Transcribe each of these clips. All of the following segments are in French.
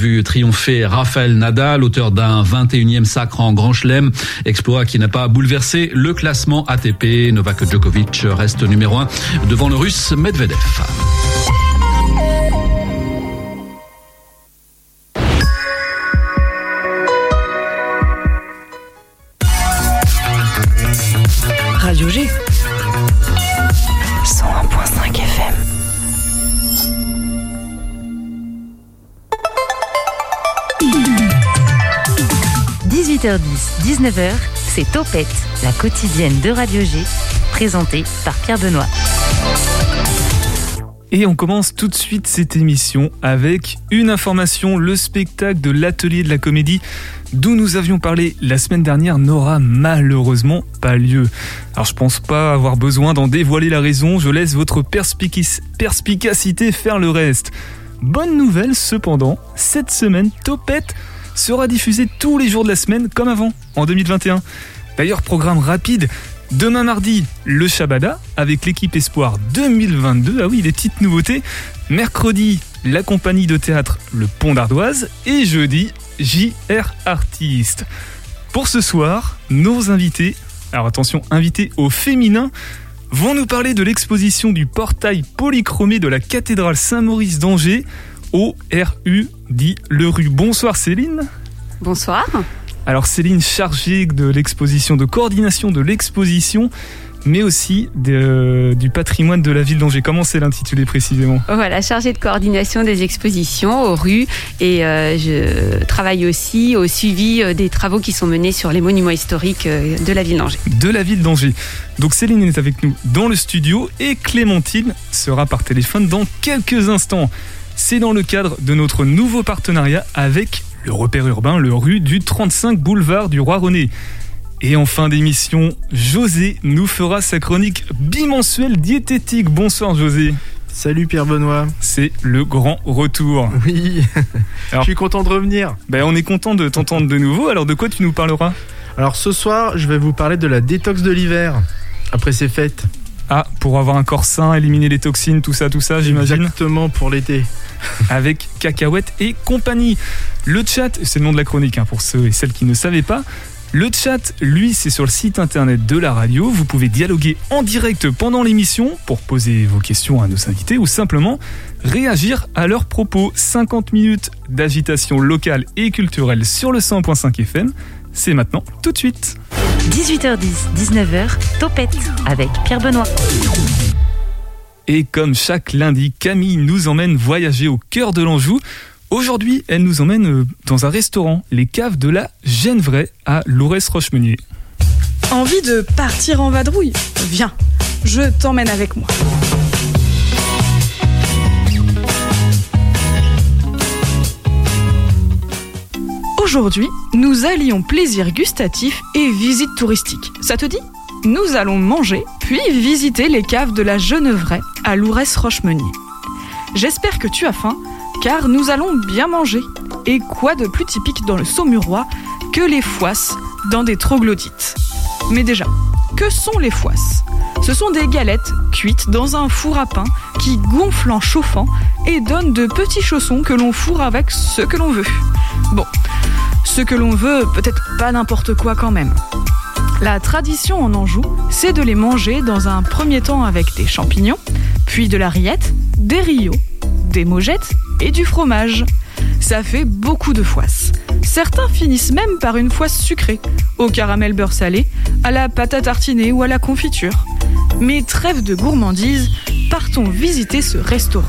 vu triompher Rafael Nadal, auteur d'un 21e sacre en Grand Chelem, exploit qui n'a pas bouleversé le classement ATP. Novak Djokovic reste numéro 1 devant le russe Medvedev. 18h10, 19h, c'est Topette, la quotidienne de Radio G, présentée par Pierre Benoît. Et on commence tout de suite cette émission avec une information, le spectacle de l'atelier de la comédie d'où nous avions parlé la semaine dernière n'aura malheureusement pas lieu. Alors je pense pas avoir besoin d'en dévoiler la raison, je laisse votre perspicacité faire le reste. Bonne nouvelle cependant, cette semaine Topette sera diffusée tous les jours de la semaine comme avant, en 2021. D'ailleurs, programme rapide, Demain mardi, le Shabada avec l'équipe Espoir 2022. Ah oui, des petites nouveautés. Mercredi, la compagnie de théâtre Le Pont d'Ardoise. Et jeudi, JR Artiste. Pour ce soir, nos invités, alors attention, invités au féminin, vont nous parler de l'exposition du portail polychromé de la cathédrale Saint-Maurice d'Angers au RU dit Le Rue. Bonsoir Céline. Bonsoir. Alors Céline chargée de l'exposition, de coordination de l'exposition, mais aussi du patrimoine de la ville d'Angers. Comment c'est l'intitulé précisément? Voilà, chargée de coordination des expositions aux rues et euh, je travaille aussi au suivi euh, des travaux qui sont menés sur les monuments historiques euh, de la ville d'Angers. De la ville d'Angers. Donc Céline est avec nous dans le studio et Clémentine sera par téléphone dans quelques instants. C'est dans le cadre de notre nouveau partenariat avec le repère urbain, le rue du 35 boulevard du Roi René. Et en fin d'émission, José nous fera sa chronique bimensuelle diététique. Bonsoir José. Salut Pierre Benoît. C'est le grand retour. Oui. Je suis content de revenir. Ben, on est content de t'entendre de nouveau. Alors de quoi tu nous parleras? Alors ce soir, je vais vous parler de la détox de l'hiver après ces fêtes. Ah, pour avoir un corps sain, éliminer les toxines, tout ça, tout ça, j'imagine. Exactement pour l'été. Avec cacahuètes et compagnie. Le chat, c'est le nom de la chronique hein, pour ceux et celles qui ne savaient pas. Le chat, lui, c'est sur le site internet de la radio. Vous pouvez dialoguer en direct pendant l'émission pour poser vos questions à nos invités ou simplement réagir à leurs propos. 50 minutes d'agitation locale et culturelle sur le 100.5 FM. C'est maintenant, tout de suite. 18h10, 19h, Topette avec Pierre Benoît. Et comme chaque lundi, Camille nous emmène voyager au cœur de l'Anjou. Aujourd'hui, elle nous emmène euh, dans un restaurant, les caves de la Genevray à Lourès-Rochemeunier. Envie de partir en vadrouille? Viens, je t'emmène avec moi. Aujourd'hui, nous allions plaisir gustatif et visite touristique. Ça te dit? Nous allons manger, puis visiter les caves de la Genevray à Lourès-Rochemeunier. J'espère que tu as faim, car nous allons bien manger. Et quoi de plus typique dans le Saumurois que les foisses dans des troglodytes? Mais déjà, que sont les foisses? Ce sont des galettes cuites dans un four à pain qui gonflent en chauffant et donnent de petits chaussons que l'on fourre avec ce que l'on veut. Bon, ce que l'on veut, peut-être pas n'importe quoi quand même. La tradition en Anjou, c'est de les manger dans un premier temps avec des champignons, puis de la rillette, des rios, des mogettes et du fromage. Ça fait beaucoup de foisses. Certains finissent même par une foisse sucrée, au caramel beurre salé, à la pâte à tartiner ou à la confiture. Mais trêve de gourmandise, partons visiter ce restaurant.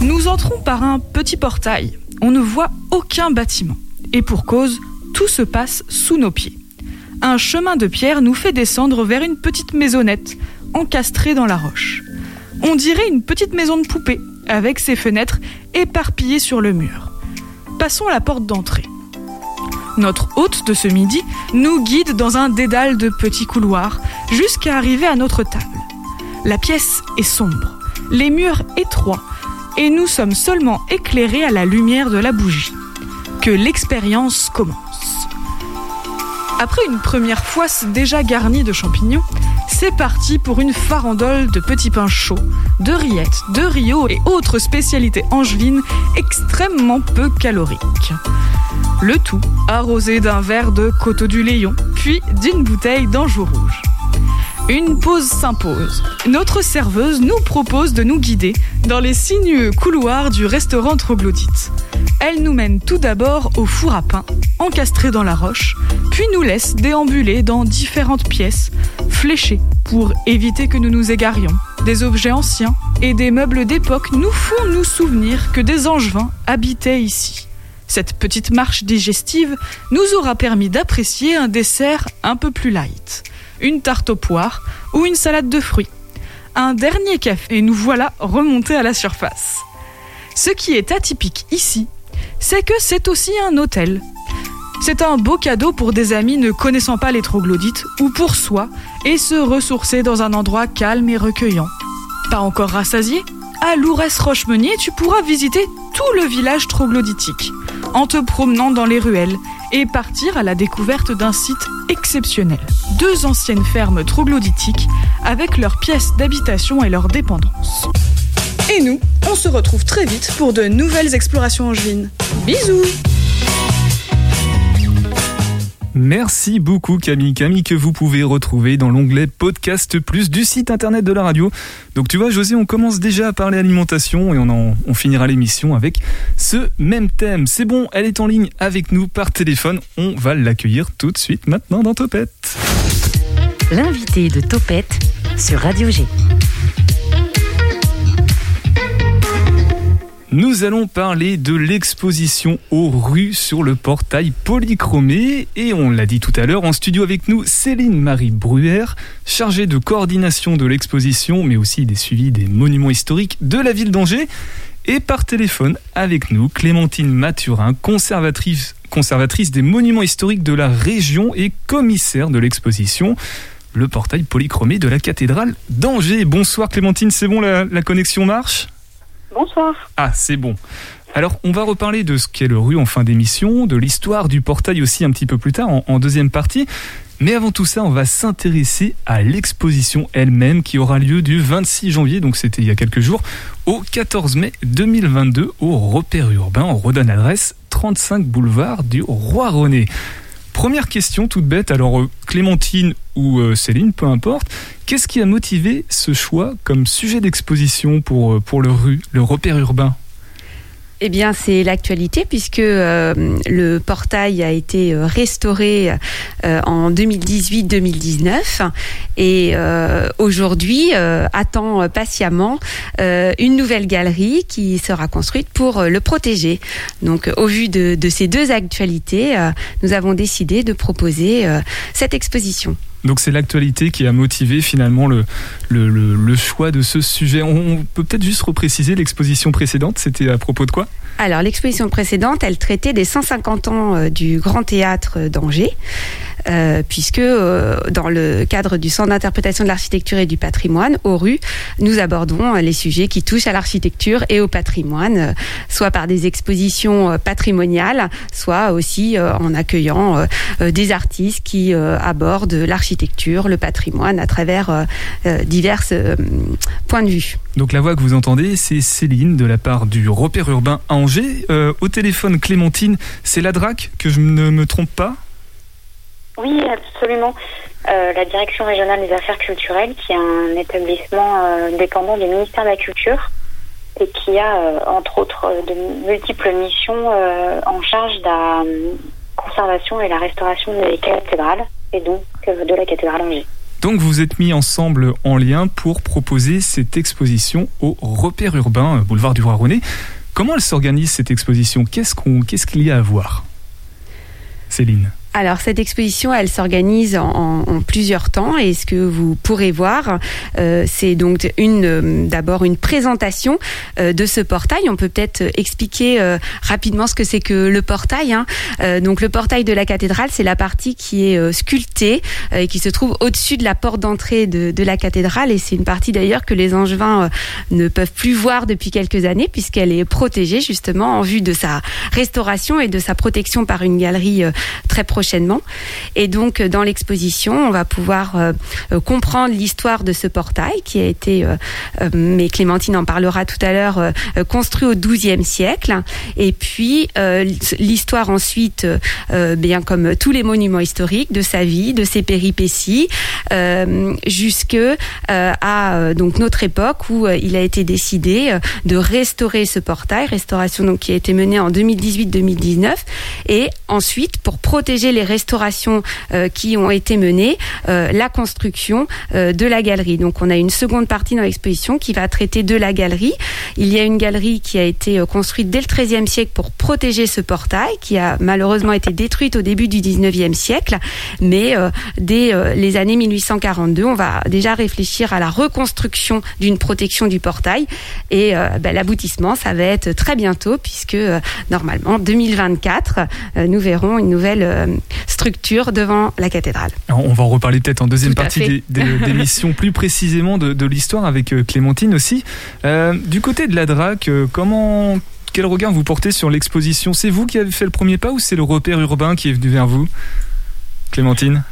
Nous entrons par un petit portail. On ne voit aucun bâtiment. Et pour cause, tout se passe sous nos pieds. Un chemin de pierre nous fait descendre vers une petite maisonnette, encastrée dans la roche. On dirait une petite maison de poupée, avec ses fenêtres éparpillées sur le mur. Passons à la porte d'entrée. Notre hôte de ce midi nous guide dans un dédale de petits couloirs jusqu'à arriver à notre table. La pièce est sombre, les murs étroits, et nous sommes seulement éclairés à la lumière de la bougie que l'expérience commence. Après une première foisse déjà garnie de champignons, c'est parti pour une farandole de petits pains chauds, de rillettes, de rio et autres spécialités angevines extrêmement peu caloriques. Le tout arrosé d'un verre de coteau du Léon, puis d'une bouteille d'Anjou rouge. Une pause s'impose. Notre serveuse nous propose de nous guider dans les sinueux couloirs du restaurant Troglodyte. Elle nous mène tout d'abord au four à pain, encastré dans la roche, puis nous laisse déambuler dans différentes pièces, fléchées pour éviter que nous nous égarions. Des objets anciens et des meubles d'époque nous font nous souvenir que des angevins habitaient ici. Cette petite marche digestive nous aura permis d'apprécier un dessert un peu plus light une tarte aux poires ou une salade de fruits. Un dernier café et nous voilà remontés à la surface. Ce qui est atypique ici, c'est que c'est aussi un hôtel. C'est un beau cadeau pour des amis ne connaissant pas les troglodytes ou pour soi et se ressourcer dans un endroit calme et recueillant. Pas encore rassasié À Lourès-Rochemeunier, tu pourras visiter tout le village troglodytique en te promenant dans les ruelles et partir à la découverte d'un site exceptionnel. Deux anciennes fermes troglodytiques avec leurs pièces d'habitation et leurs dépendances. Et nous, on se retrouve très vite pour de nouvelles explorations angevines. Bisous Merci beaucoup Camille. Camille que vous pouvez retrouver dans l'onglet Podcast Plus du site internet de la radio. Donc tu vois José, on commence déjà à parler alimentation et on, on finira l'émission avec ce même thème. C'est bon, elle est en ligne avec nous par téléphone. On va l'accueillir tout de suite maintenant dans Topette. L'invité de Topette sur Radio G. Nous allons parler de l'exposition aux rues sur le portail polychromé. Et on l'a dit tout à l'heure en studio avec nous Céline Marie Bruer, chargée de coordination de l'exposition mais aussi des suivis des monuments historiques de la ville d'Angers. Et par téléphone avec nous Clémentine Mathurin, conservatrice, des monuments historiques de la région et commissaire de l'exposition le portail polychromé de la cathédrale d'Angers. Bonsoir Clémentine, c'est bon la connexion marche? Bonsoir. Ah, c'est bon. Alors, on va reparler de ce qu'est le rue en fin d'émission, de l'histoire du portail aussi un petit peu plus tard, en, deuxième partie. Mais avant tout ça, on va s'intéresser à l'exposition elle-même qui aura lieu du 26 janvier, donc c'était il y a quelques jours, au 14 mai 2022 au repère urbain. On redonne l'adresse 35 boulevard du Roi René. Première question toute bête, alors euh, Clémentine ou euh, Céline, peu importe, qu'est-ce qui a motivé ce choix comme sujet d'exposition pour, euh, pour le rue, le repère urbain? Eh bien, c'est l'actualité puisque euh, le portail a été restauré euh, en 2018-2019 et euh, aujourd'hui attend patiemment une nouvelle galerie qui sera construite pour le protéger. Donc, au vu de ces deux actualités, nous avons décidé de proposer cette exposition. Donc c'est l'actualité qui a motivé finalement le, le, choix de ce sujet. On, peut peut-être juste repréciser l'exposition précédente, c'était à propos de quoi? Alors l'exposition précédente, elle traitait des 150 ans du Grand Théâtre d'Angers. Euh, puisque euh, dans le cadre du Centre d'interprétation de l'architecture et du patrimoine, au RU, nous abordons les sujets qui touchent à l'architecture et au patrimoine, euh, soit par des expositions patrimoniales, soit aussi en accueillant des artistes qui abordent l'architecture, le patrimoine à travers divers points de vue. Donc la voix que vous entendez, c'est Céline de la part du repère urbain à Angers. au téléphone, Clémentine, c'est la DRAC, que je ne me trompe pas? Oui, absolument. Euh, la Direction régionale des affaires culturelles, qui est un établissement euh, dépendant du ministère de la Culture et qui a, euh, entre autres, de multiples missions en charge de la conservation et la restauration des cathédrales et donc de la cathédrale Angers. Donc vous êtes mis ensemble en lien pour proposer cette exposition au repère urbain boulevard du Roi-René. Comment elle s'organise cette exposition? Qu'est-ce qu'on, qu'est-ce qu'il y a à voir? Céline alors cette exposition, elle s'organise en, plusieurs temps et ce que vous pourrez voir, euh, c'est donc une euh, d'abord une présentation euh, de ce portail. On peut peut-être expliquer euh, rapidement ce que c'est que le portail. Hein. donc le portail de la cathédrale, c'est la partie qui est sculptée et qui se trouve au-dessus de la porte d'entrée de, de, la cathédrale et c'est une partie d'ailleurs que les Angevins ne peuvent plus voir depuis quelques années puisqu'elle est protégée justement en vue de sa restauration et de sa protection par une galerie très protégée prochainement. Et donc, dans l'exposition, on va pouvoir comprendre l'histoire de ce portail qui a été, mais Clémentine en parlera tout à l'heure, construit au XIIe siècle. Et puis, l'histoire ensuite, bien comme tous les monuments historiques, de sa vie, de ses péripéties, jusque à donc notre époque où il a été décidé de restaurer ce portail, restauration donc qui a été menée en 2018-2019, et ensuite pour protéger les restaurations euh, qui ont été menées, euh, la construction euh, de la galerie. Donc on a une seconde partie dans l'exposition qui va traiter de la galerie. Il y a une galerie qui a été construite dès le XIIIe siècle pour protéger ce portail, qui a malheureusement été détruite au début du XIXe siècle, mais dès les années 1842, on va déjà réfléchir à la reconstruction d'une protection du portail et ben, l'aboutissement, ça va être très bientôt, puisque euh, normalement, 2024, euh, nous verrons une nouvelle euh, structure devant la cathédrale. on va en reparler peut-être en deuxième partie d'émission, plus précisément de, l'histoire avec Clémentine aussi. du côté de la DRAC, comment quel regard vous portez sur l'exposition? C'est vous qui avez fait le premier pas ou c'est le repère urbain qui est venu vers vous? Clémentine?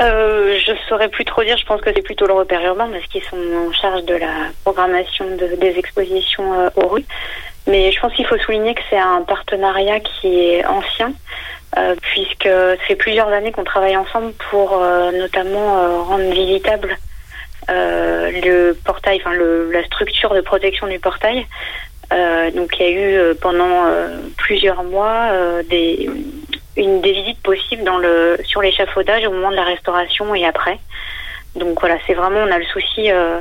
Euh, je saurais plus trop dire. Je pense que c'est plutôt le repère urbain parce qu'ils sont en charge de la programmation des expositions euh, aux rues. Mais je pense qu'il faut souligner que c'est un partenariat qui est ancien, euh, puisque fait plusieurs années qu'on travaille ensemble pour euh, notamment rendre visitable le portail, enfin la structure de protection du portail. donc il y a eu pendant plusieurs mois des une des visites possibles dans le sur l'échafaudage au moment de la restauration et après. Donc voilà, c'est vraiment on a le souci euh,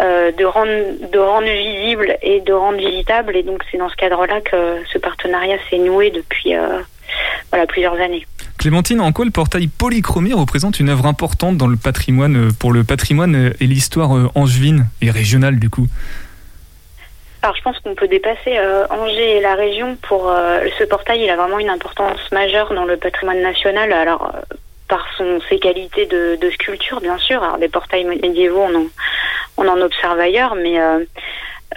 euh, de rendre de rendre visible et de rendre visitable et donc c'est dans ce cadre-là que ce partenariat s'est noué depuis euh, voilà plusieurs années. Clémentine, en quoi le portail polychromie représente une œuvre importante dans le patrimoine pour le patrimoine et l'histoire angevine et régionale du coup? Alors je pense qu'on peut dépasser euh, Angers et la région pour euh, ce portail. Il a vraiment une importance majeure dans le patrimoine national. Alors euh, par son ses qualités de, de, sculpture bien sûr. Alors des portails médiévaux on en, on en observe ailleurs, mais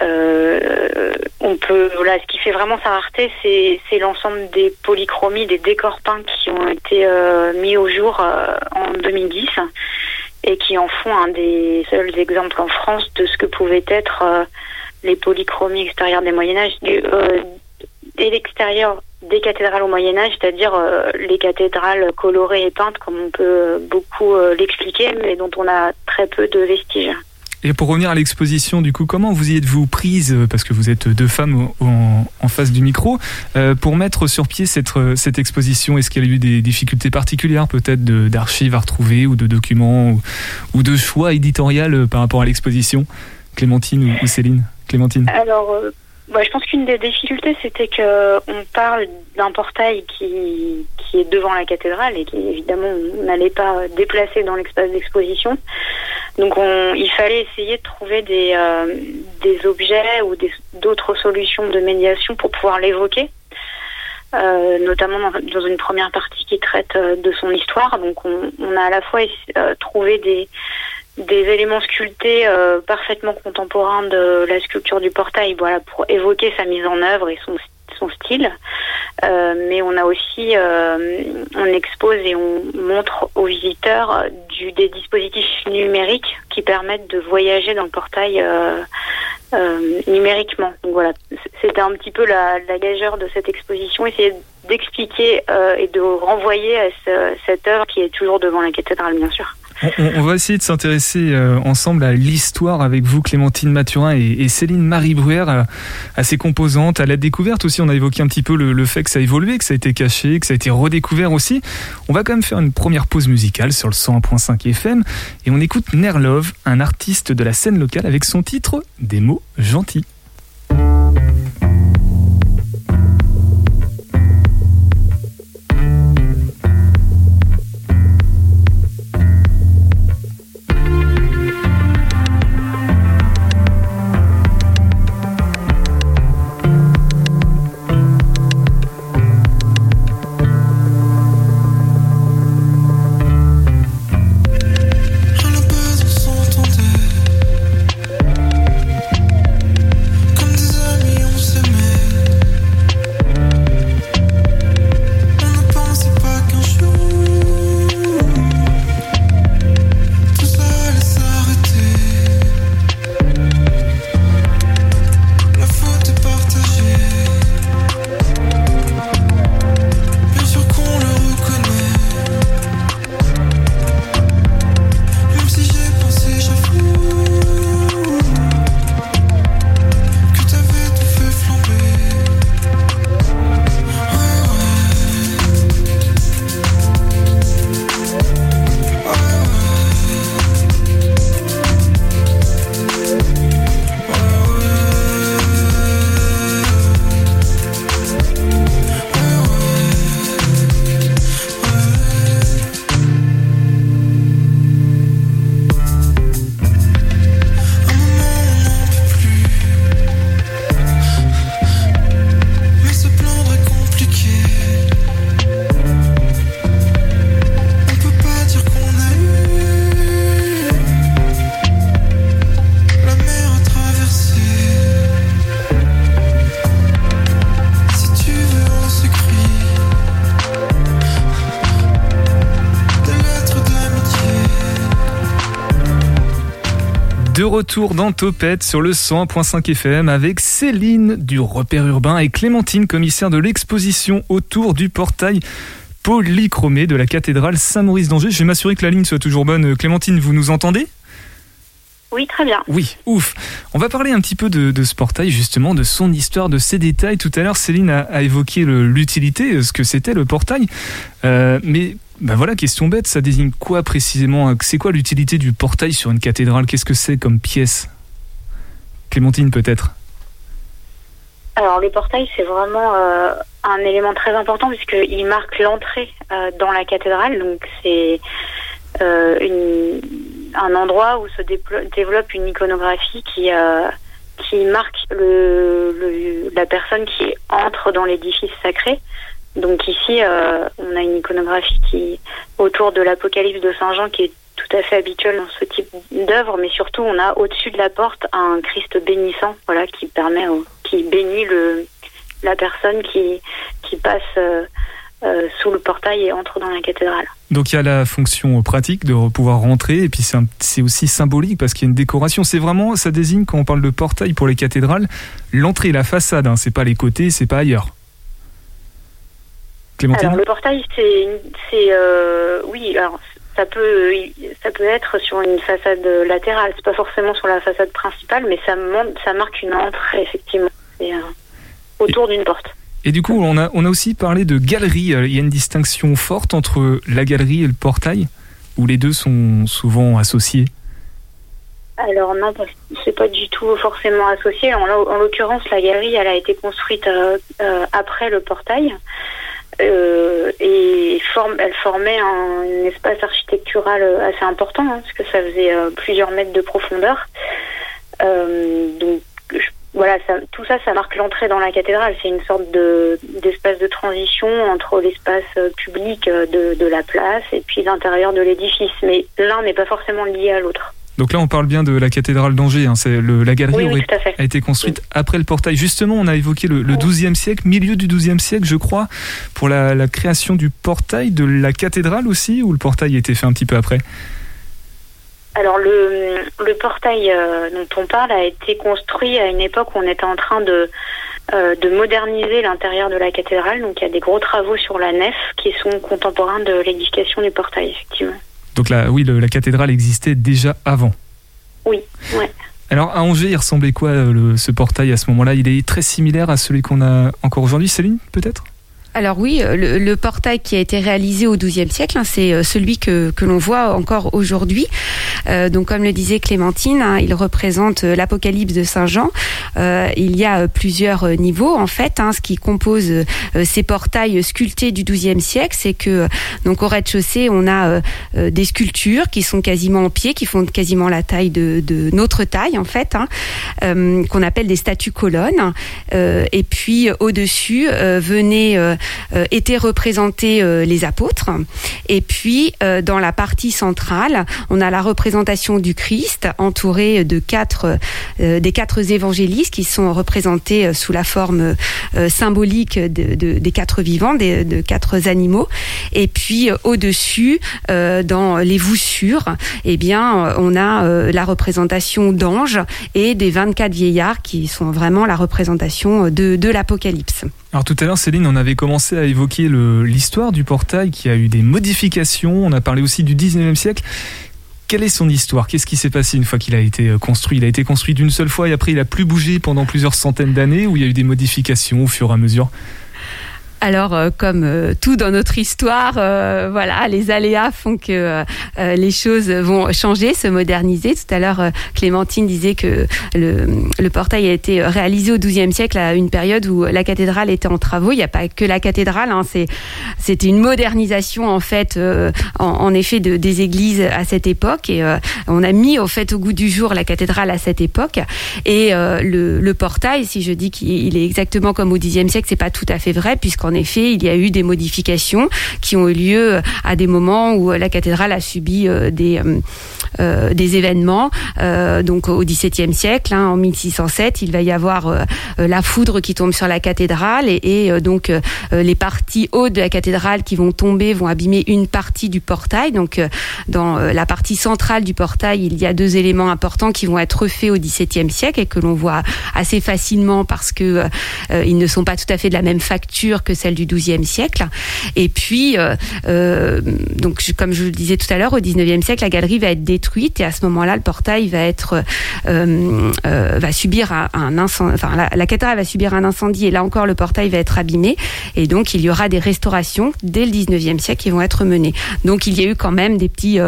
on peut voilà ce qui fait vraiment sa rareté c'est l'ensemble des polychromies, des décors peints qui ont été mis au jour en 2010 et qui en font un des seuls exemples en France de ce que pouvait être les polychromies extérieures des Moyen Âge, du, euh, et l'extérieur des cathédrales au Moyen Âge, c'est-à-dire euh, les cathédrales colorées et peintes, comme on peut beaucoup euh, l'expliquer, mais dont on a très peu de vestiges. Et pour revenir à l'exposition, du coup, comment vous y êtes-vous prise, parce que vous êtes deux femmes en, face du micro, pour mettre sur pied cette, cette exposition? Est-ce qu'il y a eu des difficultés particulières, peut-être d'archives à retrouver, ou de documents, ou, de choix éditorial par rapport à l'exposition? Clémentine ou Céline? Clémentine. Alors, euh, bah, je pense qu'une des difficultés, c'était que on parle d'un portail qui, qui est devant la cathédrale et qui, évidemment, n'allait pas déplacer dans l'espace d'exposition. Donc, on, il fallait essayer de trouver des, euh, des objets ou d'autres solutions de médiation pour pouvoir l'évoquer. Euh, notamment dans, une première partie qui traite de son histoire. Donc on, on a à la fois trouvé des, des éléments sculptés euh, parfaitement contemporains de la sculpture du portail, voilà, pour évoquer sa mise en œuvre et son, style. Euh, mais on a aussi, euh, on expose et on montre aux visiteurs du, des dispositifs numériques qui permettent de voyager dans le portail numériquement. Donc voilà, c'était un petit peu la, la gageure de cette exposition, essayer d'expliquer et de renvoyer à cette œuvre qui est toujours devant la cathédrale, bien sûr. On, va essayer de s'intéresser euh, ensemble à l'histoire avec vous, Clémentine Mathurin et, Céline Marie Bruère, à, ses composantes, à la découverte aussi. On a évoqué un petit peu le, fait que ça a évolué, que ça a été caché, que ça a été redécouvert aussi. On va quand même faire une première pause musicale sur le 101.5 FM et on écoute Nerlove, un artiste de la scène locale, avec son titre Des mots gentils. Retour dans Topette sur le 100.5 FM avec Céline du repère urbain et Clémentine, commissaire de l'exposition autour du portail polychromé de la cathédrale Saint-Maurice d'Angers. Je vais m'assurer que la ligne soit toujours bonne. Clémentine, vous nous entendez? Oui, très bien. Oui, ouf. On va parler un petit peu de, de ce portail, justement, de son histoire, de ses détails. Tout à l'heure, Céline a, a évoqué l'utilité, ce que c'était le portail. Euh, mais ben voilà, question bête, ça désigne quoi précisément C'est quoi l'utilité du portail sur une cathédrale? Qu'est-ce que c'est comme pièce? Clémentine, peut-être? Alors le portail, c'est vraiment euh, un élément très important puisqu'il marque l'entrée euh, dans la cathédrale. Donc c'est euh, une- un endroit où se développe une iconographie qui, qui marque le, le- la personne qui entre dans l'édifice sacré. Donc ici, euh, on a une iconographie qui autour de l'Apocalypse de Saint Jean qui est tout à fait habituelle dans ce type d'œuvre, mais surtout on a au-dessus de la porte un Christ bénissant, voilà, qui permet, qui bénit le la personne qui qui passe euh, euh, sous le portail et entre dans la cathédrale. Donc il y a la fonction pratique de pouvoir rentrer et puis c'est aussi symbolique parce qu'il y a une décoration. C'est vraiment, ça désigne quand on parle de portail pour les cathédrales, l'entrée, la façade. Hein, c'est pas les côtés, c'est pas ailleurs. Clémentine Alors le portail, c'est euh, oui, alors ça peut ça peut être sur une façade latérale, c'est pas forcément sur la façade principale, mais ça monte, ça marque une entrée effectivement, c'est euh, autour d'une porte. Et du coup, on a, on a aussi parlé de galerie. Euh, Il y a une distinction forte entre la galerie et le portail, où les deux sont souvent associés? Alors non, c'est pas du tout forcément associé. En, l'o- en l'occurrence, la galerie, elle a été construite euh, euh, après le portail euh, et forme, elle formait un, espace architectural euh, assez important hein, parce que ça faisait euh, plusieurs mètres de profondeur. Euh, donc voilà, ça, tout ça, ça marque l'entrée dans la cathédrale. C'est une sorte de d'espace de transition entre l'espace euh, public de, de la place et puis l'intérieur de l'édifice. Mais l'un n'est pas forcément lié à l'autre. Donc là, on parle bien de la cathédrale d'Angers. Hein. C'est la galerie Oui, oui, aurait- a été construite après le portail. Justement, on a évoqué le, le 12e siècle, milieu du 12e siècle, je crois, pour la, la création du portail de la cathédrale aussi, ou le portail a été fait un petit peu après? Alors le, le portail euh, dont on parle a été construit à une époque où on était en train de, euh, de moderniser l'intérieur de la cathédrale. Donc il y a des gros travaux sur la nef qui sont contemporains de l'édification du portail, effectivement. Donc là, oui, le- la cathédrale existait déjà avant. Oui, ouais. Alors à Angers, il ressemblait quoi euh, le- ce portail à ce moment-là? Il est très similaire à celui qu'on a encore aujourd'hui, Céline, peut-être? Alors oui, euh, le, le portail qui a été réalisé au XIIe siècle, hein, c'est euh, celui que, que l'on voit encore aujourd'hui. Euh, donc comme le disait Clémentine, hein, il représente euh, l'Apocalypse de Saint Jean. Euh, il y a plusieurs niveaux en fait. hein, ce qui compose ces portails sculptés du XIIe siècle, c'est que donc au rez-de-chaussée, on a des sculptures qui sont quasiment en pied, qui font quasiment la taille de, de notre taille en fait, hein, qu'on appelle des statues colonnes. Et puis au-dessus euh, étaient représentés euh, les apôtres. Et puis, euh, dans la partie centrale, on a la représentation du Christ entouré de quatre, euh, des quatre évangélistes qui sont représentés euh, sous la forme euh, symbolique de, de- des quatre vivants, des, de quatre animaux. Et puis, euh, au-dessus, euh, dans les voussures, eh bien, euh, on a euh, la représentation d'anges et des 24 vieillards qui sont vraiment la représentation de, de l'Apocalypse. Alors tout à l'heure, Céline, on avait commencé à évoquer l'histoire du portail qui a eu des modifications. On a parlé aussi du 19e siècle. Quelle est son histoire? Qu'est-ce qui s'est passé une fois qu'il a été euh, construit? Il a été construit d'une seule fois et après il a plus bougé pendant plusieurs centaines d'années ou il y a eu des modifications au fur et à mesure? Alors, euh, comme euh, tout dans notre histoire, euh, voilà, les aléas font que euh, euh, les choses vont changer, se moderniser. Tout à l'heure, euh, Clémentine disait que le, le portail a été réalisé au XIIe siècle à une période où la cathédrale était en travaux. Il n'y a pas que la cathédrale, hein, c'est c'était une modernisation en fait, en, en effet, de, des églises à cette époque. Et on a mis au fait au goût du jour la cathédrale à cette époque. Et le, le portail, si je dis qu'il est exactement comme au Xe siècle, c'est pas tout à fait vrai, puisqu'en effet, il y a eu des modifications qui ont eu lieu à des moments où la cathédrale a subi euh, des, euh, des événements. donc au XVIIe siècle, hein, en 1607, il va y avoir la foudre qui tombe sur la cathédrale et, donc les parties hautes de la cathédrale qui vont tomber vont abîmer une partie du portail. Donc dans la partie centrale du portail, il y a deux éléments importants qui vont être refaits au XVIIe siècle et que l'on voit assez facilement parce que ils ne sont pas tout à fait de la même facture que celle du XIIe siècle. Et puis, euh, euh, donc comme je le disais tout à l'heure, au XIXe siècle, la galerie va être détruite et à ce moment-là, le portail va être euh, va subir un, incendie. Enfin, la, cathédrale va subir un incendie et là encore, le portail va être abîmé. Et donc, il y aura des restaurations dès le XIXe siècle qui vont être menées. Donc, il y a eu quand même des petits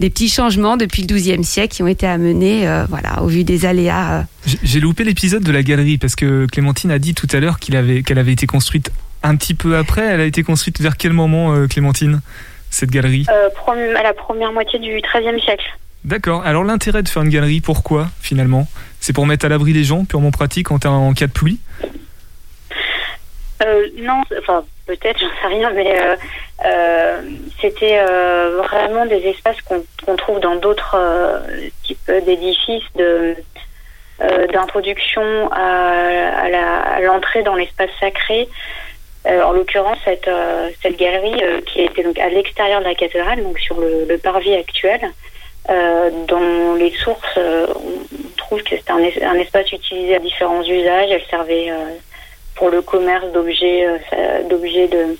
des petits changements depuis le XIIe siècle qui ont été amenés, voilà, au vu des aléas. J'ai loupé l'épisode de la galerie parce que Clémentine a dit tout à l'heure qu'il avait qu'elle avait été construite un petit peu après. Elle a été construite vers quel moment, euh, Clémentine, cette galerie? Euh, À la première moitié du XIIIe siècle. D'accord. Alors l'intérêt de faire une galerie, pourquoi finalement? C'est pour mettre à l'abri les gens, purement pratique, en, en cas de pluie? Euh, Non, enfin peut-être, j'en sais rien, mais c'était vraiment des espaces qu'on trouve dans d'autres types d'édifices de d'introduction à l'entrée dans l'espace sacré en l'occurrence, cette, euh, cette galerie euh, qui était donc à l'extérieur de la cathédrale, donc sur le, le parvis actuel, dans les sources, on trouve que c'était un, un, espace utilisé à différents usages. Elle servait pour le commerce d'objets, d'objets de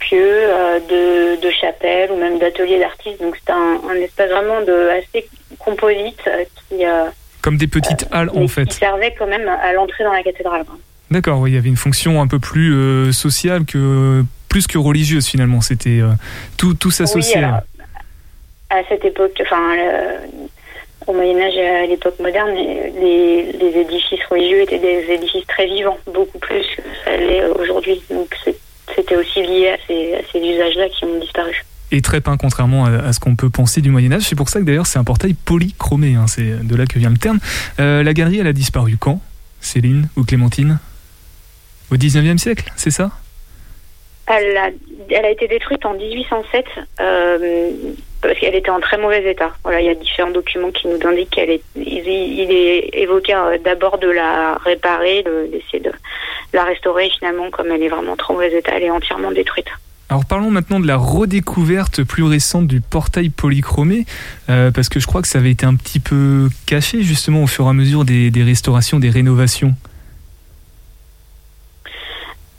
pieux, de, de chapelles ou même d'ateliers d'artistes. Donc c'était un, un, espace vraiment de assez composite qui comme des petites halles en fait. Qui servait quand même à l'entrée dans la cathédrale. D'accord, oui, il y avait une fonction un peu plus euh, sociale que plus que religieuse finalement. C'était euh, tout, tout s'associait. à cette époque, enfin, au Moyen Âge, à l'époque moderne, les, les, édifices religieux étaient des édifices très vivants, beaucoup plus que ça l'est aujourd'hui. Donc c'était aussi lié à ces, à ces usages-là qui ont disparu et très peint contrairement à, ce qu'on peut penser du Moyen Âge. C'est pour ça que d'ailleurs c'est un portail polychromé, hein, c'est de là que vient le terme. Euh, la galerie, elle a disparu quand? Céline ou Clémentine? Au 19e siècle, c'est ça? Elle a, elle a, été détruite en 1807 euh, parce qu'elle était en très mauvais état. Voilà, il y a différents documents qui nous indiquent qu'elle est. Il, est évoqué euh, d'abord de la réparer, d'essayer de, la restaurer. Finalement, comme elle est vraiment en très mauvais état, elle est entièrement détruite. Alors parlons maintenant de la redécouverte plus récente du portail polychromé, euh, parce que je crois que ça avait été un petit peu caché justement au fur et à mesure des, des restaurations, des rénovations.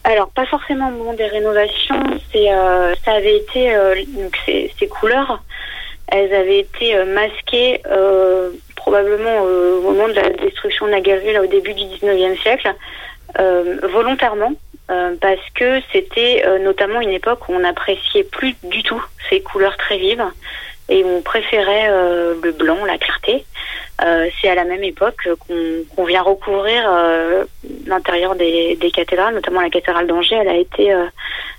Alors, pas forcément au moment des rénovations. C'est, euh, ça avait été euh, donc ces, ces, couleurs, elles avaient été euh, masquées probablement au moment de la destruction de la galerie là au début du 19e siècle, volontairement. parce que c'était notamment une époque où on n'appréciait plus du tout ces couleurs très vives et on préférait le blanc, la clarté. Euh, c'est à la même époque qu'on vient recouvrir euh, l'intérieur des, cathédrales, notamment la cathédrale d'Angers. Elle a été, euh,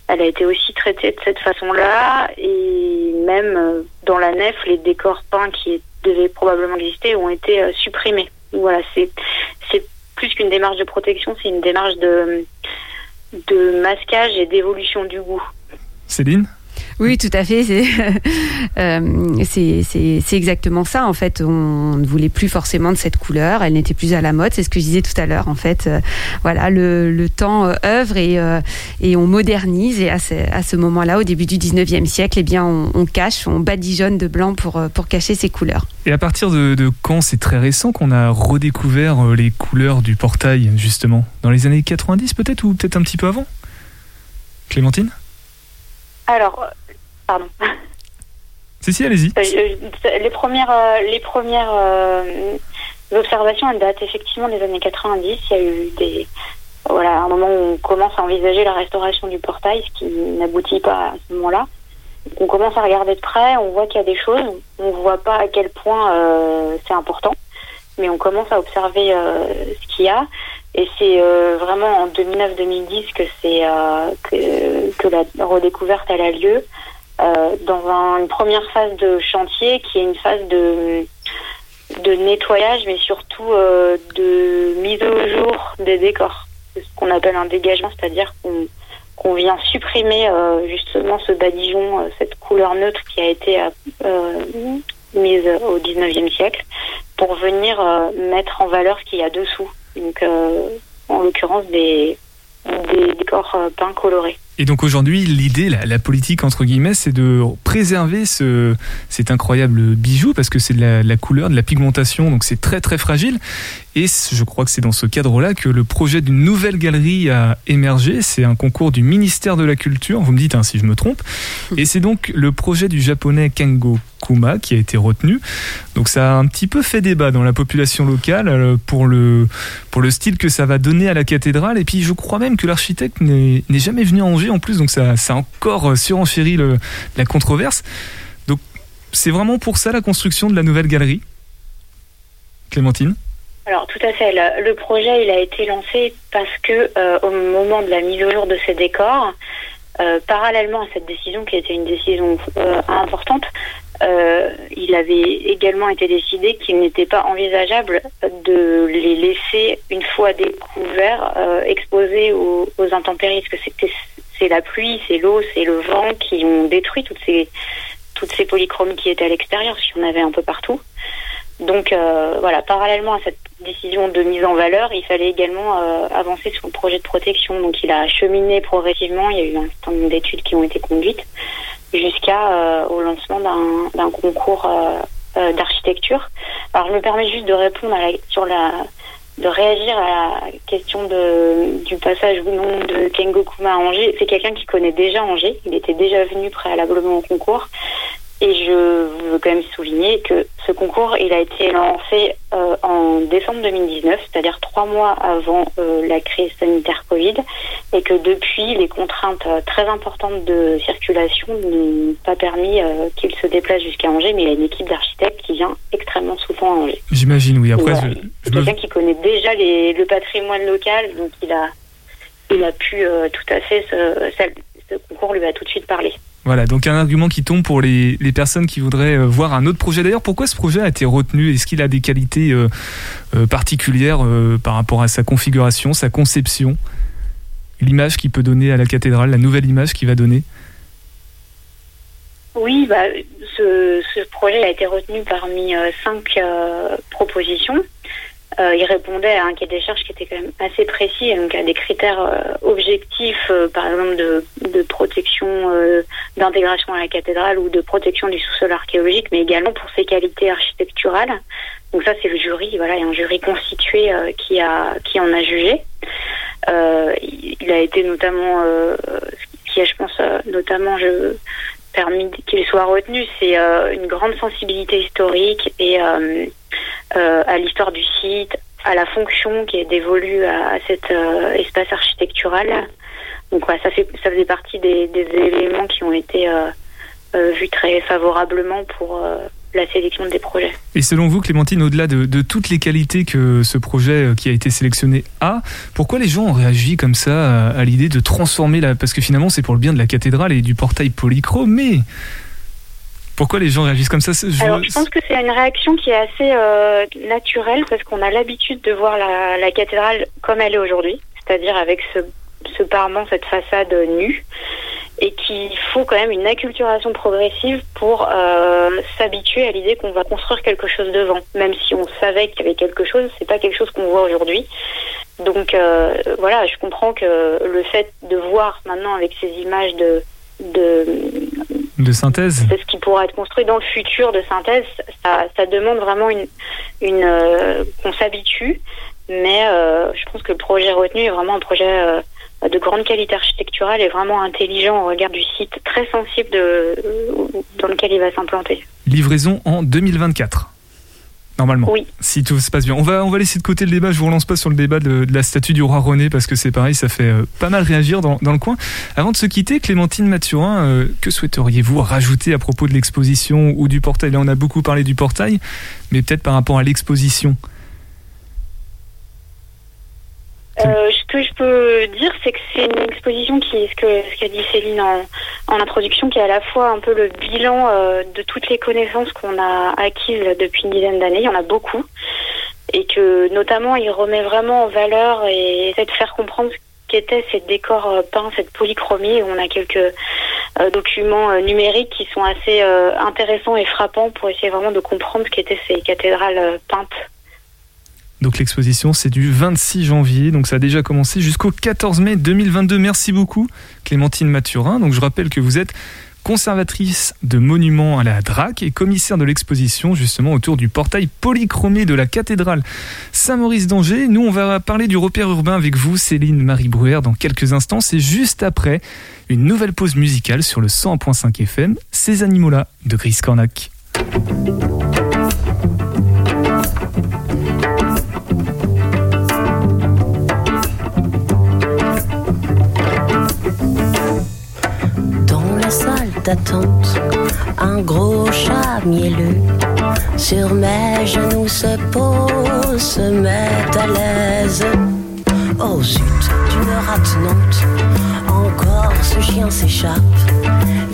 elle a été aussi traitée de cette façon-là, et même dans la nef, les décors peints qui devaient probablement exister ont été supprimés. Voilà, c'est c'est plus qu'une démarche de protection, c'est une démarche de de masquage et d'évolution du goût. Céline? Oui, tout à fait. Euh, c'est exactement ça. En fait, on ne voulait plus forcément de cette couleur. Elle n'était plus à la mode. C'est ce que je disais tout à l'heure. En fait, euh, voilà, le, temps euh, œuvre et, et on modernise. Et à ce, moment-là, au début du 19e siècle, eh bien, on, cache, on badigeonne de blanc pour, pour cacher ces couleurs. Et à partir de, de quand c'est très récent qu'on a redécouvert les couleurs du portail, justement? Dans les années 90 peut-être ou peut-être un petit peu avant? Clémentine? Alors, pardon. Si, si, allez-y. Euh, les premières, euh, les premières euh, observations, elles datent effectivement des années 90. Il y a eu des. Voilà, un moment où on commence à envisager la restauration du portail, ce qui n'aboutit pas à ce moment-là. On commence à regarder de près, on voit qu'il y a des choses, on ne voit pas à quel point c'est important, mais on commence à observer ce qu'il y a. Et c'est vraiment en 2009-2010 que c'est que, que, la redécouverte elle a lieu. Euh, dans une première phase de chantier qui est une phase de, nettoyage, mais surtout euh, de mise au jour des décors. C'est ce qu'on appelle un dégagement, c'est-à-dire qu'on qu'on vient supprimer euh, justement ce badigeon, cette couleur neutre qui a été mise au 19e siècle pour venir mettre en valeur ce qu'il y a dessous. Donc, en l'occurrence, des, des décors peints colorés. Et donc aujourd'hui, l'idée, la, politique entre guillemets, c'est de préserver ce, cet incroyable bijou parce que c'est de la, couleur, de la pigmentation, donc c'est très très fragile. Et je crois que c'est dans ce cadre-là que le projet d'une nouvelle galerie a émergé. C'est un concours du ministère de la Culture, vous me dites hein, si je me trompe. Et c'est donc le projet du japonais Kengo Kuma qui a été retenu. Donc ça a un petit peu fait débat dans la population locale euh, pour le, pour le style que ça va donner à la cathédrale. Et puis je crois même que l'architecte n'est jamais venu à Angers en plus, donc ça, ça a encore euh, surenchéri la controverse. Donc c'est vraiment pour ça la construction de la nouvelle galerie Clémentine? Alors tout à fait. Le, projet il a été lancé parce que euh, au moment de la mise au jour de ces décors, parallèlement à cette décision qui était une décision importante, il avait également été décidé qu'il n'était pas envisageable de les laisser une fois découverts exposés aux, intempéries, parce que c'est la pluie, c'est l'eau, c'est le vent qui ont détruit toutes ces toutes ces polychromes qui étaient à l'extérieur, si on avait un peu partout. Donc euh, voilà, parallèlement à cette décision de mise en valeur, il fallait également euh, avancer sur le projet de protection. Donc il a cheminé progressivement, il y a eu un certain nombre d'études qui ont été conduites jusqu'à euh, au lancement d'un concours d'architecture. Alors je me permets juste de répondre sur la de réagir à la question de, du passage ou non de Kengo Kuma à Angers. C'est quelqu'un qui connaît déjà Angers. Il était déjà venu préalablement au concours. Et je veux quand même souligner que ce concours, il a été lancé euh, en décembre 2019, c'est-à-dire trois mois avant euh, la crise sanitaire Covid, et que depuis, les contraintes euh, très importantes de circulation n'ont pas permis qu'il se déplace jusqu'à Angers, mais il y a une équipe d'architectes qui vient extrêmement souvent à Angers. J'imagine, oui. Après, je, quelqu'un qui connaît déjà les, le patrimoine local, donc il a, il a pu tout à fait, ce, ce concours lui a tout de suite parlé. Voilà, donc un argument qui tombe pour les, personnes qui voudraient euh, voir un autre projet. D'ailleurs, pourquoi ce projet a été retenu? Est-ce qu'il a des qualités euh, euh, particulières par rapport à sa configuration, sa conception? L'image qu'il peut donner à la cathédrale, la nouvelle image qu'il va donner? Oui, bah, ce, projet a été retenu parmi cinq propositions. Euh, il répondait à un cahier des charges qui était quand même assez précis, donc à des critères euh, objectifs, euh, par exemple de, de protection, d'intégration à la cathédrale ou de protection du sous-sol archéologique, mais également pour ses qualités architecturales. Donc ça, c'est le jury. Voilà, il y a un jury constitué qui a qui en a jugé. il a été notamment, je pense, notamment, je permis qu'il soit retenu, c'est une grande sensibilité historique et euh, à l'histoire du site, à la fonction qui est dévolue à, cet euh, espace architectural. Donc ça, fait, ça faisait partie des, éléments qui ont été euh, vus très favorablement pour la sélection des projets. Et selon vous, Clémentine, au-delà de, toutes les qualités que ce projet qui a été sélectionné a, pourquoi les gens ont réagi comme ça à, l'idée de transformer la... Parce que finalement, c'est pour le bien de la cathédrale et du portail polychromé. Pourquoi les gens réagissent comme ça? Je... Alors, je pense que c'est une réaction qui est assez euh, naturelle parce qu'on a l'habitude de voir la, cathédrale comme elle est aujourd'hui, c'est-à-dire avec ce, ce parement, cette façade nue, et qu'il faut quand même une acculturation progressive pour euh, s'habituer à l'idée qu'on va construire quelque chose devant, même si on savait qu'il y avait quelque chose, c'est pas quelque chose qu'on voit aujourd'hui. Donc euh, voilà, je comprends que le fait de voir maintenant avec ces images de de, de synthèse. De ce qui pourra être construit dans le futur de synthèse, ça, ça demande vraiment une, une euh, qu'on s'habitue. Mais euh, je pense que le projet retenu est vraiment un projet euh, de grande qualité architecturale et vraiment intelligent au regard du site très sensible de, dans lequel il va s'implanter. Livraison en 2024 normalement. Oui. Si tout se passe bien. On va, on va laisser de côté le débat. Je vous relance pas sur le débat de, la statue du roi René parce que c'est pareil, ça fait euh, pas mal réagir dans, dans, le coin. Avant de se quitter, Clémentine Mathurin, euh, que souhaiteriez-vous rajouter à propos de l'exposition ou du portail? Là, on a beaucoup parlé du portail, mais peut-être par rapport à l'exposition. Euh, ce que je peux dire, c'est que c'est une exposition qui, ce que ce qu'a dit Céline en, en, introduction, qui est à la fois un peu le bilan euh, de toutes les connaissances qu'on a acquises depuis une dizaine d'années. Il y en a beaucoup, et que notamment il remet vraiment en valeur et essaie de faire comprendre ce qu'étaient ces décors euh, peints, cette polychromie. Où on a quelques euh, documents euh, numériques qui sont assez euh, intéressants et frappants pour essayer vraiment de comprendre ce qu'étaient ces cathédrales peintes. Donc l'exposition c'est du 26 janvier, donc ça a déjà commencé jusqu'au 14 mai 2022. Merci beaucoup Clémentine Mathurin. Donc je rappelle que vous êtes conservatrice de monuments à la DRAC et commissaire de l'exposition justement autour du portail polychromé de la cathédrale Saint-Maurice d'Angers. Nous on va parler du repère urbain avec vous Céline Marie Brouwer dans quelques instants. C'est juste après une nouvelle pause musicale sur le 100.5 FM, Ces animaux-là de Chris Cornac. Un gros chat mielleux sur mes genoux se pose, se met à l'aise. Oh zut, d'une rate Nantes, encore ce chien s'échappe.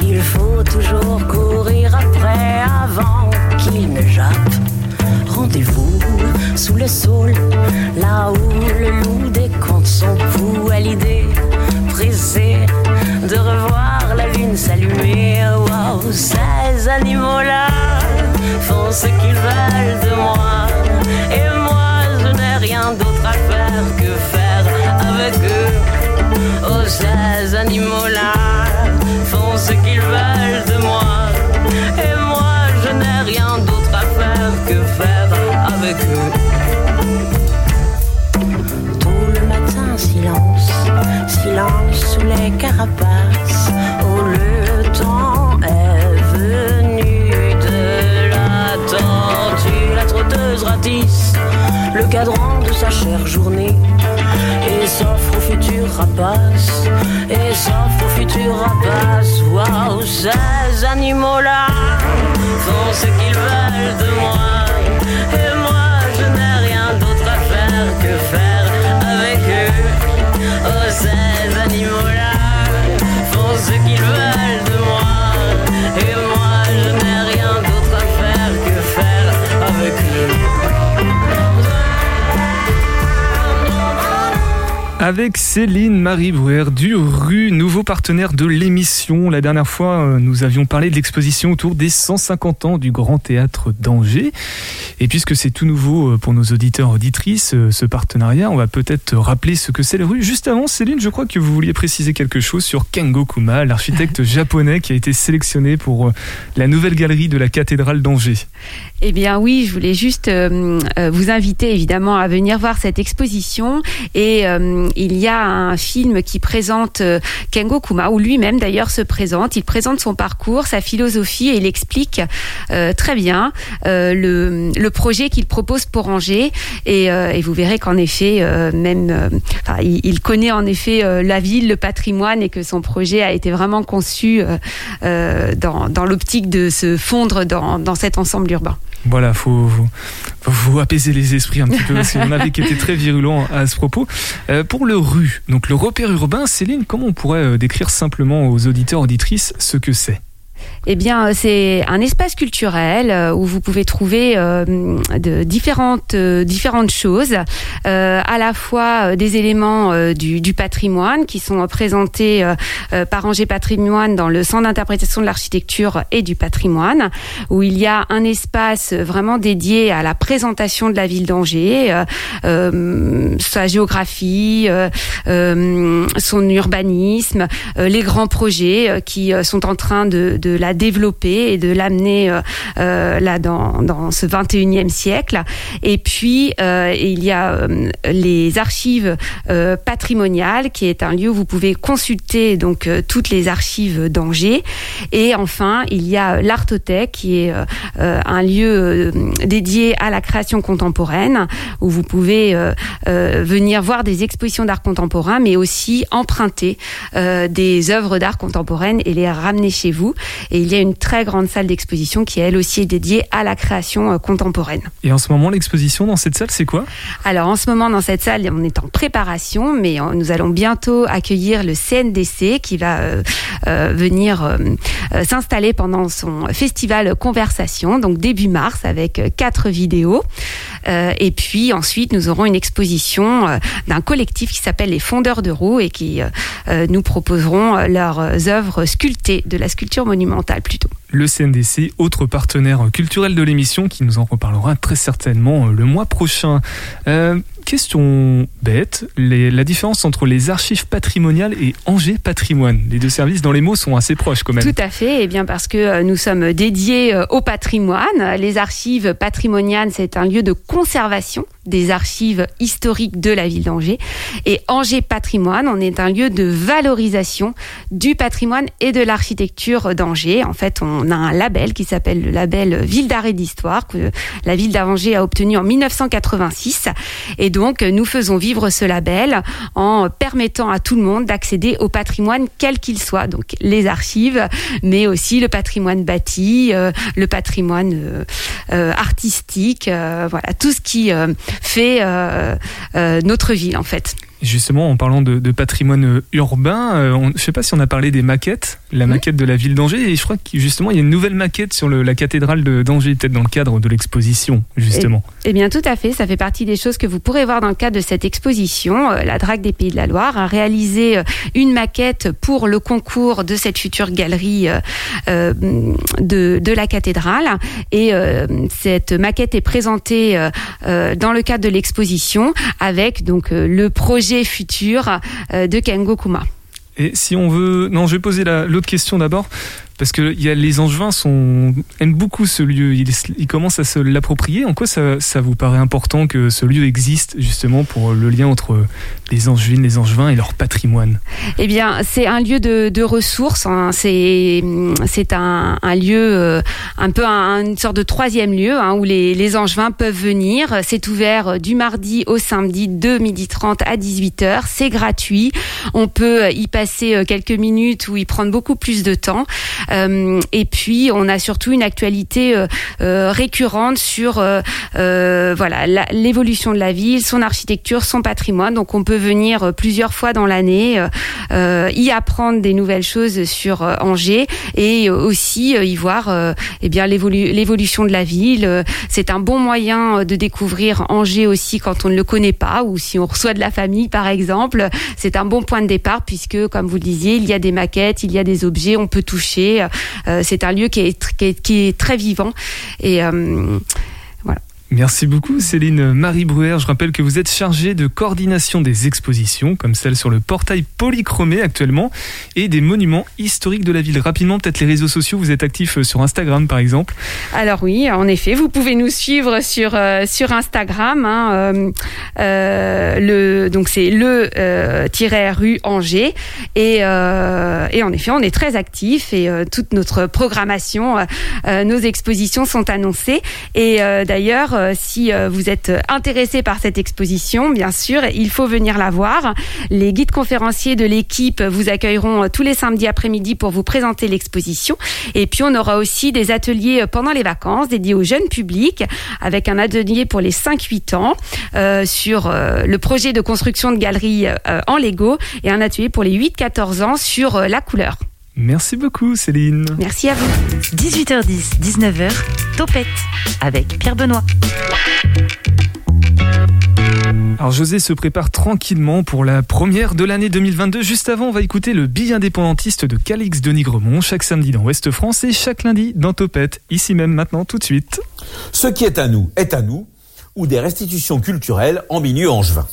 Il faut toujours courir après avant qu'il ne jappe. Rendez-vous sous le saule, là où le loup décompte son pouls à l'idée pressée de revoir lune s'allumer. Wow, ces animaux-là font ce qu'ils veulent de moi. Et moi, je n'ai rien d'autre à faire que faire avec eux. Oh, ces animaux-là font ce qu'ils veulent de moi. Et moi, je n'ai rien d'autre à faire que faire avec eux. Tout le matin, silence, silence sous les carapaces. Le cadran de sa chère journée et s'offre au futur rapace. Et s'offre au futur rapace. Waouh, ces animaux-là font ce qu'ils veulent de moi. Et moi, je n'ai rien d'autre à faire que faire avec eux. Oh, font ce qu'ils veulent Avec Céline Marie Brouwer du Rue, nouveau partenaire de l'émission. La dernière fois, euh, nous avions parlé de l'exposition autour des 150 ans du Grand Théâtre d'Angers. Et puisque c'est tout nouveau euh, pour nos auditeurs auditrices, euh, ce partenariat, on va peut-être rappeler ce que c'est le Rue. Juste avant, Céline, je crois que vous vouliez préciser quelque chose sur Kengo Kuma, l'architecte japonais qui a été sélectionné pour la nouvelle galerie de la cathédrale d'Angers. Eh bien oui, je voulais juste vous inviter évidemment à venir voir cette exposition et euh, il y a un film qui présente euh, Kengo Kuma où lui-même d'ailleurs se présente, il présente son parcours, sa philosophie et il explique euh, très bien euh, le, le projet qu'il propose pour Angers et, et vous verrez qu'en effet même il, connaît en effet la ville, le patrimoine et que son projet a été vraiment conçu dans, dans l'optique de se fondre dans, dans cet ensemble urbain. Voilà, faut, faut, faut, apaiser les esprits un petit peu parce qu'il avait qui étaient très virulents à ce propos. Euh, pour le rue, donc le repère urbain, Céline, comment on pourrait euh, décrire simplement aux auditeurs auditrices ce que c'est? Eh bien, euh, c'est un espace culturel euh, où vous pouvez trouver euh, de différentes différentes choses, à la fois des éléments du, du patrimoine qui sont présentés par Angers Patrimoine dans le centre d'interprétation de l'architecture et du patrimoine, où il y a un espace vraiment dédié à la présentation de la ville d'Angers, sa géographie, son urbanisme, les grands projets qui sont en train de, de la développer et de l'amener euh, euh, là dans, dans ce 21e siècle. Et puis euh, il y a les archives patrimoniales, qui est un lieu où vous pouvez consulter donc toutes les archives d'Angers. Et enfin, il y a l'Artothèque, qui est un lieu dédié à la création contemporaine, où vous pouvez venir voir des expositions d'art contemporain, mais aussi emprunter des œuvres d'art contemporaine et les ramener chez vous. Il y a une très grande salle d'exposition qui, elle aussi, est dédiée à la création euh, contemporaine. Et en ce moment, l'exposition dans cette salle, c'est quoi? Alors en ce moment dans cette salle, on est en préparation, mais nous allons bientôt accueillir le CNDC qui va euh, euh, venir euh, s'installer pendant son festival Conversation, donc début mars avec quatre vidéos. Et puis ensuite, nous aurons une exposition d'un collectif qui s'appelle les Fondeurs de roues et qui nous proposeront leurs œuvres sculptées, de la sculpture monumentale plutôt le CNDC, autre partenaire culturel de l'émission, qui nous en reparlera très certainement le mois prochain. Euh, question bête, la différence entre les archives patrimoniales et Angers Patrimoine. Les deux services dans les mots sont assez proches quand même. Tout à fait, et eh bien parce que euh, nous sommes dédiés euh, au patrimoine. Les archives patrimoniales, c'est un lieu de conservation des archives historiques de la ville d'Angers. Et Angers Patrimoine, on est un lieu de valorisation du patrimoine et de l'architecture d'Angers. En fait, on a un label qui s'appelle le label Ville d'art et d'histoire que la ville d'Angers a obtenu en 1986. Et donc, nous faisons vivre ce label en permettant à tout le monde d'accéder au patrimoine quel qu'il soit. Donc, les archives, mais aussi le patrimoine bâti, euh, le patrimoine euh, euh, artistique, voilà, tout ce qui fait notre ville en fait. Justement, en parlant de, patrimoine urbain, euh, je ne sais pas si on a parlé des maquettes, la maquette de la ville d'Angers, et je crois que justement, il y a une nouvelle maquette sur la cathédrale d'Angers, peut-être dans le cadre de l'exposition, justement. Eh, bien, tout à fait, ça fait partie des choses que vous pourrez voir dans le cadre de cette exposition. Euh, la Drague des Pays de la Loire a réalisé une maquette pour le concours de cette future galerie de, de la cathédrale, et cette maquette est présentée dans le cadre de l'exposition avec donc le projet futur euh, de Kengo Kuma. Et si on veut, non, je vais poser l'autre question d'abord parce que y a, les Angevins sont, aiment beaucoup ce lieu, ils, commencent à se l'approprier. En quoi ça, ça, vous paraît important que ce lieu existe justement pour le lien entre les Angevines, les Angevins et leur patrimoine? Eh bien, c'est un lieu de, de ressources, hein. c'est un, un, lieu, euh, un peu une sorte de troisième lieu hein, où les, les Angevins peuvent venir. C'est ouvert du mardi au samedi de 12h30 à 18h, c'est gratuit. On peut y passer euh, quelques minutes ou y prendre beaucoup plus de temps. Euh, et puis, on a surtout une actualité euh, euh, récurrente sur voilà l'évolution de la ville, son architecture, son patrimoine. Donc, on peut venir plusieurs fois dans l'année y apprendre des nouvelles choses sur Angers et aussi y voir eh bien l'évolution de la ville. C'est un bon moyen de découvrir Angers aussi quand on ne le connaît pas ou si on reçoit de la famille par exemple. C'est un bon point de départ puisque, comme vous le disiez, il y a des maquettes, il y a des objets, on peut toucher c'est un lieu qui est, qui est, très vivant. Et euh, Merci beaucoup Céline Marie Bruer. Je rappelle que vous êtes chargée de coordination des expositions, comme celle sur le portail polychromé actuellement, et des monuments historiques de la ville. Rapidement, peut-être les réseaux sociaux, vous êtes actif euh, sur Instagram par exemple Alors oui, en effet, vous pouvez nous suivre sur, euh, sur Instagram. Hein, euh, le, donc c'est le rue Angers. Et, et en effet, on est très actifs et toute notre programmation, nos expositions sont annoncées. Et d'ailleurs, euh, si euh, vous êtes intéressé par cette exposition, bien sûr, il faut venir la voir. Les guides conférenciers de l'équipe vous accueilleront euh, tous les samedis après-midi pour vous présenter l'exposition. Et puis, on aura aussi des ateliers pendant les vacances dédiés au jeune public, avec un atelier pour les 5-8 ans sur le projet de construction de galeries en Lego et un atelier pour les 8-14 ans sur la couleur. Merci beaucoup Céline. Merci à vous. 18h10, 19h, Topette avec Pierre Benoît. Alors José se prépare tranquillement pour la première de l'année 2022. Juste avant, on va écouter le billet indépendantiste de Calix de Nigremont chaque samedi dans Ouest France et chaque lundi dans Topette, ici même maintenant tout de suite. Ce qui est à nous est à nous, ou des restitutions culturelles en milieu angevin.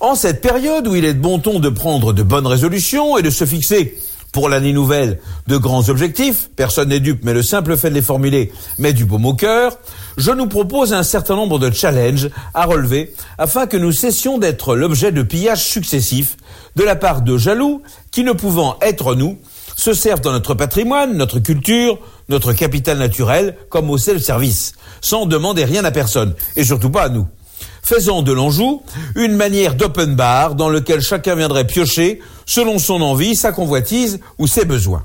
En cette période où il est de bon ton de prendre de bonnes résolutions et de se fixer pour l'année nouvelle de grands objectifs, personne n'est dupe, mais le simple fait de les formuler met du baume au cœur, je nous propose un certain nombre de challenges à relever afin que nous cessions d'être l'objet de pillages successifs de la part de jaloux qui, ne pouvant être nous, se servent dans notre patrimoine, notre culture, notre capital naturel comme au seul service, sans demander rien à personne, et surtout pas à nous faisant de l'Anjou une manière d'open bar dans lequel chacun viendrait piocher selon son envie, sa convoitise ou ses besoins.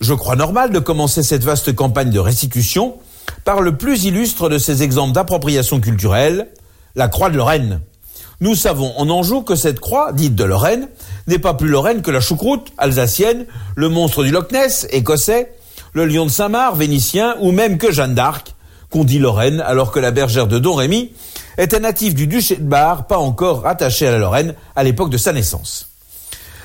Je crois normal de commencer cette vaste campagne de restitution par le plus illustre de ces exemples d'appropriation culturelle, la croix de Lorraine. Nous savons en Anjou que cette croix, dite de Lorraine, n'est pas plus Lorraine que la choucroute alsacienne, le monstre du Loch Ness écossais, le lion de Saint-Marc vénitien ou même que Jeanne d'Arc, qu'on dit Lorraine, alors que la bergère de Don Rémy était native du duché de Bar, pas encore rattaché à la Lorraine à l'époque de sa naissance.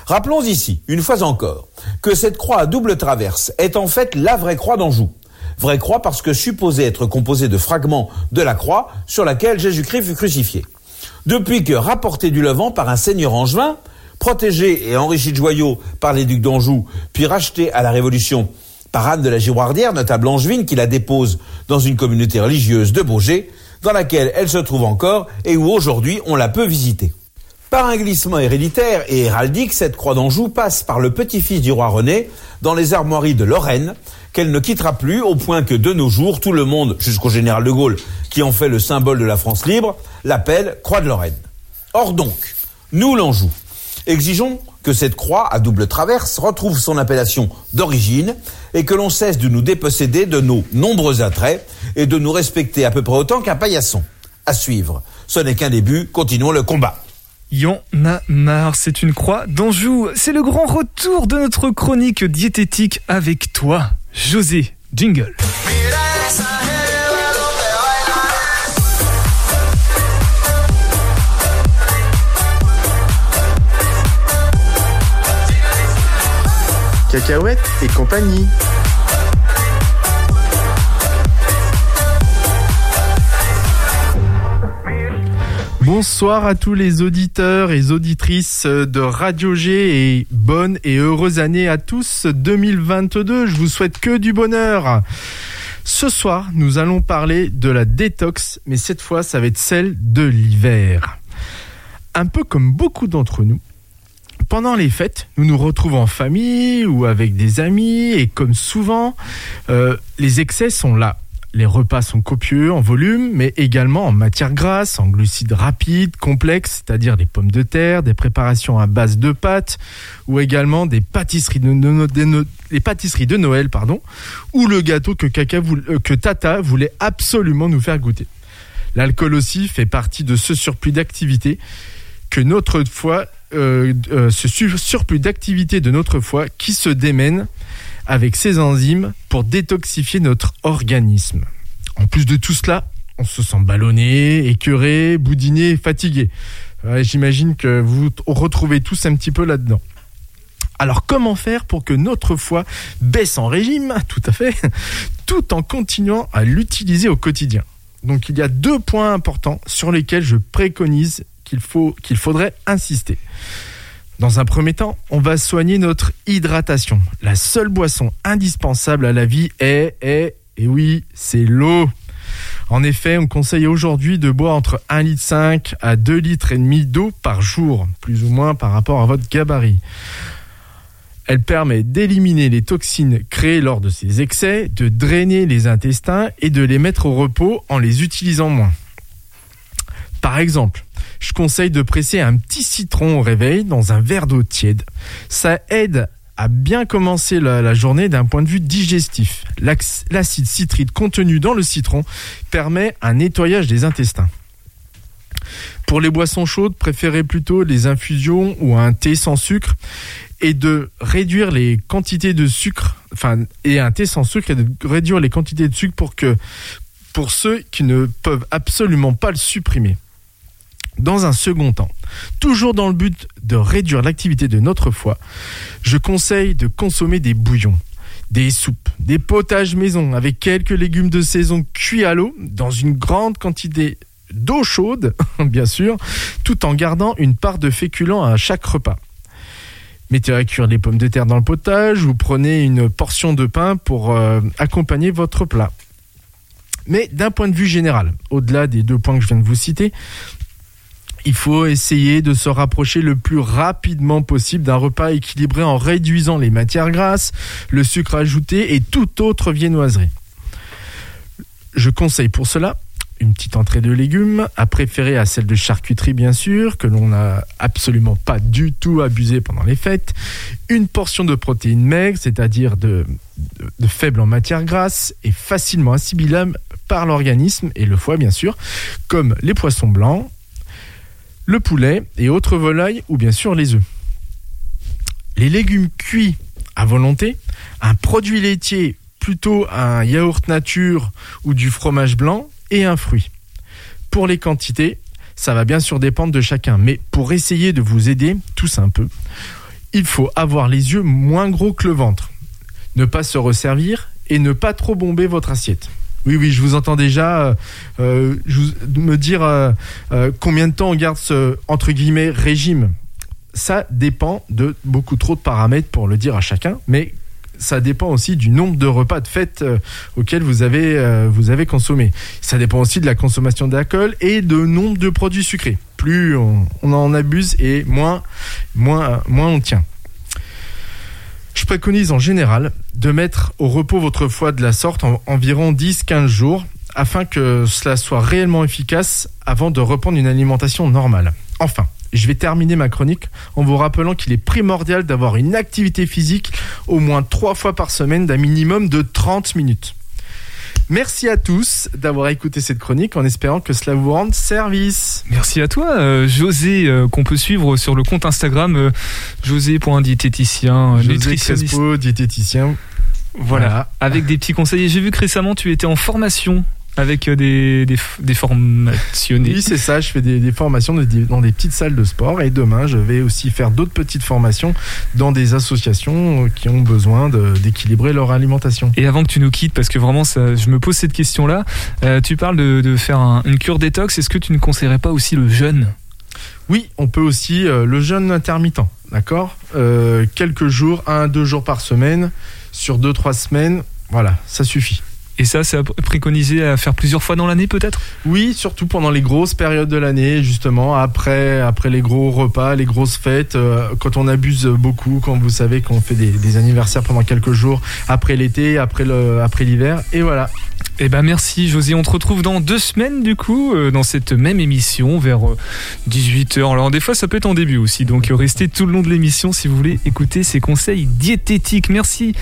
Rappelons ici, une fois encore, que cette croix à double traverse est en fait la vraie croix d'Anjou. Vraie croix parce que supposée être composée de fragments de la croix sur laquelle Jésus-Christ fut crucifié. Depuis que rapportée du Levant par un seigneur angevin, protégé et enrichi de joyaux par les ducs d'Anjou, puis racheté à la Révolution par Anne de la Giroardière, notable angevine, qui la dépose dans une communauté religieuse de Beaugé, dans laquelle elle se trouve encore et où aujourd'hui on la peut visiter. Par un glissement héréditaire et héraldique, cette croix d'Anjou passe par le petit-fils du roi René dans les armoiries de Lorraine, qu'elle ne quittera plus au point que de nos jours, tout le monde, jusqu'au général de Gaulle, qui en fait le symbole de la France libre, l'appelle croix de Lorraine. Or donc, nous l'Anjou, exigeons que cette croix à double traverse retrouve son appellation d'origine et que l'on cesse de nous déposséder de nos nombreux attraits et de nous respecter à peu près autant qu'un paillasson. À suivre. Ce n'est qu'un début, continuons le combat. Y'en a marre, c'est une croix d'Anjou. C'est le grand retour de notre chronique diététique avec toi, José Jingle. Cacahuètes et compagnie. Bonsoir à tous les auditeurs et auditrices de Radio G et bonne et heureuse année à tous 2022. Je vous souhaite que du bonheur. Ce soir, nous allons parler de la détox, mais cette fois, ça va être celle de l'hiver. Un peu comme beaucoup d'entre nous, pendant les fêtes, nous nous retrouvons en famille ou avec des amis et comme souvent, euh, les excès sont là. Les repas sont copieux en volume, mais également en matière grasse, en glucides rapides, complexes, c'est-à-dire des pommes de terre, des préparations à base de pâtes, ou également des pâtisseries de, Noël, pardon, ou le gâteau que, euh, que Tata voulait absolument nous faire goûter. L'alcool aussi fait partie de ce surplus d'activité que notre foie, euh, euh, ce su- surplus d'activité de notre foie qui se démène avec ses enzymes pour détoxifier notre organisme. En plus de tout cela, on se sent ballonné, écœuré, boudiné, fatigué. J'imagine que vous t- retrouvez tous un petit peu là-dedans. Alors comment faire pour que notre foie baisse en régime, tout à fait, tout en continuant à l'utiliser au quotidien Donc il y a deux points importants sur lesquels je préconise qu'il faudrait insister. Dans un premier temps, on va soigner notre hydratation. La seule boisson indispensable à la vie est, est et oui, c'est l'eau. En effet, on conseille aujourd'hui de boire entre 1,5 litre à 2 litres et demi d'eau par jour, plus ou moins par rapport à votre gabarit. Elle permet d'éliminer les toxines créées lors de ces excès, de drainer les intestins et de les mettre au repos en les utilisant moins. Par exemple, je conseille de presser un petit citron au réveil dans un verre d'eau tiède. Ça aide à bien commencer la, journée d'un point de vue digestif. L'acide citrique contenu dans le citron permet un nettoyage des intestins. Pour les boissons chaudes, préférez plutôt les infusions ou un thé sans sucre et de réduire les quantités de sucre, enfin, et un thé sans sucre réduire les quantités de sucre pour que, pour ceux qui ne peuvent absolument pas le supprimer. Dans un second temps, toujours dans le but de réduire l'activité de notre foie, je conseille de consommer des bouillons, des soupes, des potages maison avec quelques légumes de saison cuits à l'eau dans une grande quantité d'eau chaude, bien sûr, tout en gardant une part de féculents à chaque repas. Mettez à cuire les pommes de terre dans le potage ou prenez une portion de pain pour euh, accompagner votre plat. Mais d'un point de vue général, au-delà des deux points que je viens de vous citer, il faut essayer de se rapprocher le plus rapidement possible d'un repas équilibré en réduisant les matières grasses, le sucre ajouté et toute autre viennoiserie. Je conseille pour cela une petite entrée de légumes, à préférer à celle de charcuterie bien sûr, que l'on n'a absolument pas du tout abusé pendant les fêtes, une portion de protéines maigres, c'est-à-dire de, faibles en matière grasse et facilement assimilables par l'organisme et le foie bien sûr, comme les poissons blancs, le poulet et autres volailles ou bien sûr les œufs. Les légumes cuits à volonté, un produit laitier plutôt un yaourt nature ou du fromage blanc et un fruit. Pour les quantités, ça va bien sûr dépendre de chacun, mais pour essayer de vous aider, tous un peu, il faut avoir les yeux moins gros que le ventre, ne pas se resservir et ne pas trop bomber votre assiette. Oui, oui, je vous entends déjà euh, euh, je vous- me dire euh, combien de temps on garde ce, entre guillemets, régime. Ça dépend de beaucoup trop de paramètres pour le dire à chacun, mais ça dépend aussi du nombre de repas de fête auxquels vous avez, vous avez consommé. Ça dépend aussi de la consommation d'alcool et de nombre de produits sucrés. Plus on, en abuse et moins, moins on tient. Je préconise en général de mettre au repos votre foie de la sorte en environ 10-15 jours afin que cela soit réellement efficace avant de reprendre une alimentation normale. Enfin, je vais terminer ma chronique en vous rappelant qu'il est primordial d'avoir une activité physique au moins trois fois par semaine d'un minimum de 30 minutes. Merci à tous d'avoir écouté cette chronique en espérant que cela vous rende service. Merci à toi, euh, José, euh, qu'on peut suivre sur le compte Instagram euh, josé.diététicien, José nutritionniste. Crespo, diététicien. Voilà, Voilà. avec des petits conseils. J'ai vu que récemment tu étais en formation avec euh, des, des. Oui, c'est ça. Je fais des, des formations de- dans des petites salles de sport et demain, je vais aussi faire d'autres petites formations dans des associations euh, qui ont besoin d'équilibrer leur alimentation. Et avant que tu nous quittes, parce que vraiment, ça, je me pose cette question-là, euh, tu parles de, de faire un- une cure détox. Est-ce que tu ne conseillerais pas aussi le jeûne? Oui, on peut aussi euh, le jeûne intermittent, d'accord? Euh, Quelques jours, un, deux jours par semaine, sur deux, trois semaines, voilà, ça suffit. Et ça, c'est à préconiser à faire plusieurs fois dans l'année peut-être? Oui, surtout pendant les grosses périodes de l'année, justement, après, les gros repas, les grosses fêtes, euh, quand on abuse beaucoup, quand vous savez qu'on fait des, des anniversaires pendant quelques jours, après l'été, après le, après l'hiver, et voilà. Eh ben merci José, on te retrouve dans deux semaines du coup, euh, dans cette même émission vers 18h. Alors des fois ça peut être en début aussi, donc euh, restez tout le long de l'émission si vous voulez écouter ces conseils diététiques. Merci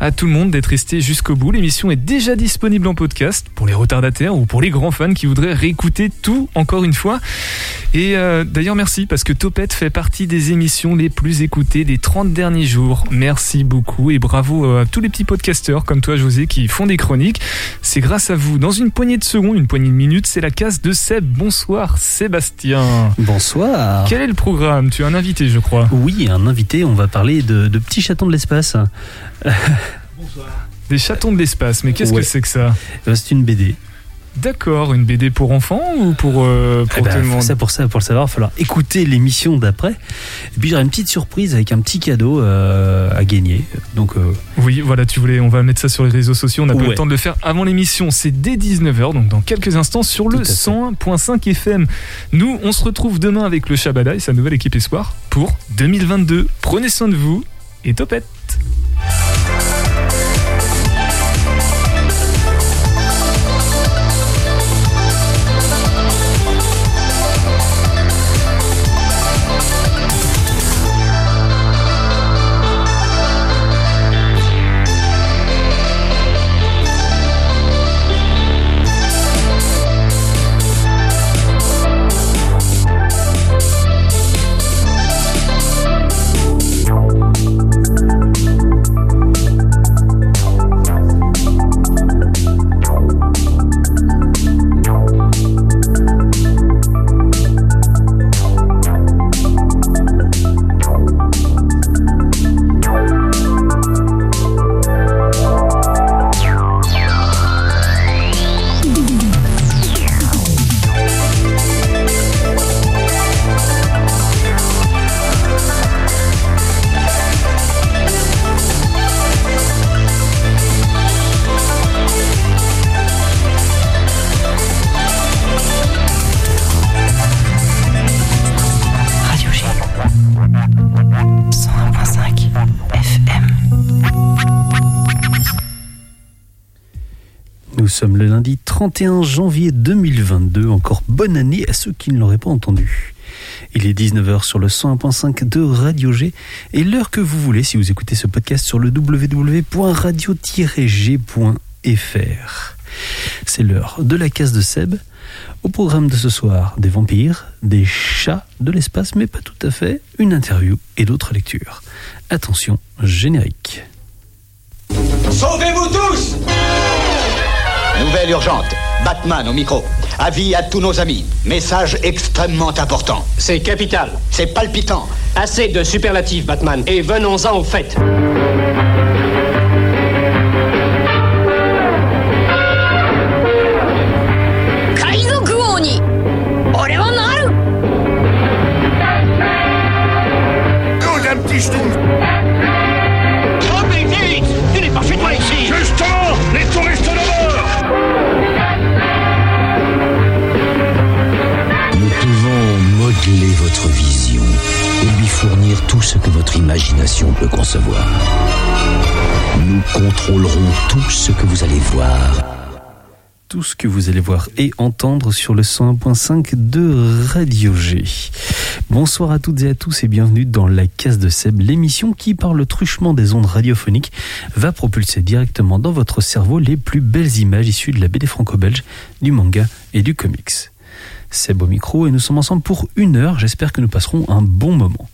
à tout le monde d'être resté jusqu'au bout. L'émission est déjà disponible en podcast pour les retardataires ou pour les grands fans qui voudraient réécouter tout encore une fois. Et euh, d'ailleurs merci parce que Topette fait partie des émissions les plus écoutées des 30 derniers jours. Merci beaucoup et bravo euh, à tous les petits podcasteurs comme toi José qui font des chroniques. C'est grâce à vous. Dans une poignée de secondes, une poignée de minutes, c'est la case de Seb. Bonsoir Sébastien. Bonsoir. Quel est le programme? Tu as un invité je crois. Oui, un invité, on va parler de, de petits chatons de l'espace. Des chatons de l'espace, mais qu'est-ce Ouais. que c'est que ça? Euh, C'est une BD. D'accord, une BD pour enfants ou pour, euh, pour Eh ben, tout le monde ça, pour ça, pour le savoir, il va falloir écouter l'émission d'après. Et puis j'aurai une petite surprise avec un petit cadeau euh, à gagner. Donc euh, Oui, voilà, tu voulais, on va mettre ça sur les réseaux sociaux. On n'a pas eu le temps de le faire avant l'émission. C'est dès 19h, donc dans quelques instants sur le Tout à fait. 101.5 FM. Nous, on se retrouve demain avec le Shabada et sa nouvelle équipe Espoir pour 2022. Prenez soin de vous et topette. Sommes le lundi 31 janvier 2022. Encore bonne année à ceux qui ne l'auraient pas entendu. Il est 19h sur le 101.5 de Radio G et l'heure que vous voulez si vous écoutez ce podcast sur le www.radio-g.fr. C'est l'heure de la case de Seb. Au programme de ce soir, des vampires, des chats de l'espace, mais pas tout à fait, une interview et d'autres lectures. Attention, générique. Sauvez-vous tous Nouvelle urgente. Batman au micro. Avis à tous nos amis. Message extrêmement important. C'est capital. C'est palpitant. Assez de superlatifs, Batman. Et venons-en au fait. Fournir tout ce que votre imagination peut concevoir. Nous contrôlerons tout ce que vous allez voir. tout ce que vous allez voir et entendre sur le 101.5 de Radio G. Bonsoir à toutes et à tous et bienvenue dans la case de Seb, l'émission qui, par le truchement des ondes radiophoniques, va propulser directement dans votre cerveau les plus belles images issues de la BD franco-belge, du manga et du comics. Seb au micro et nous sommes ensemble pour une heure. J'espère que nous passerons un bon moment.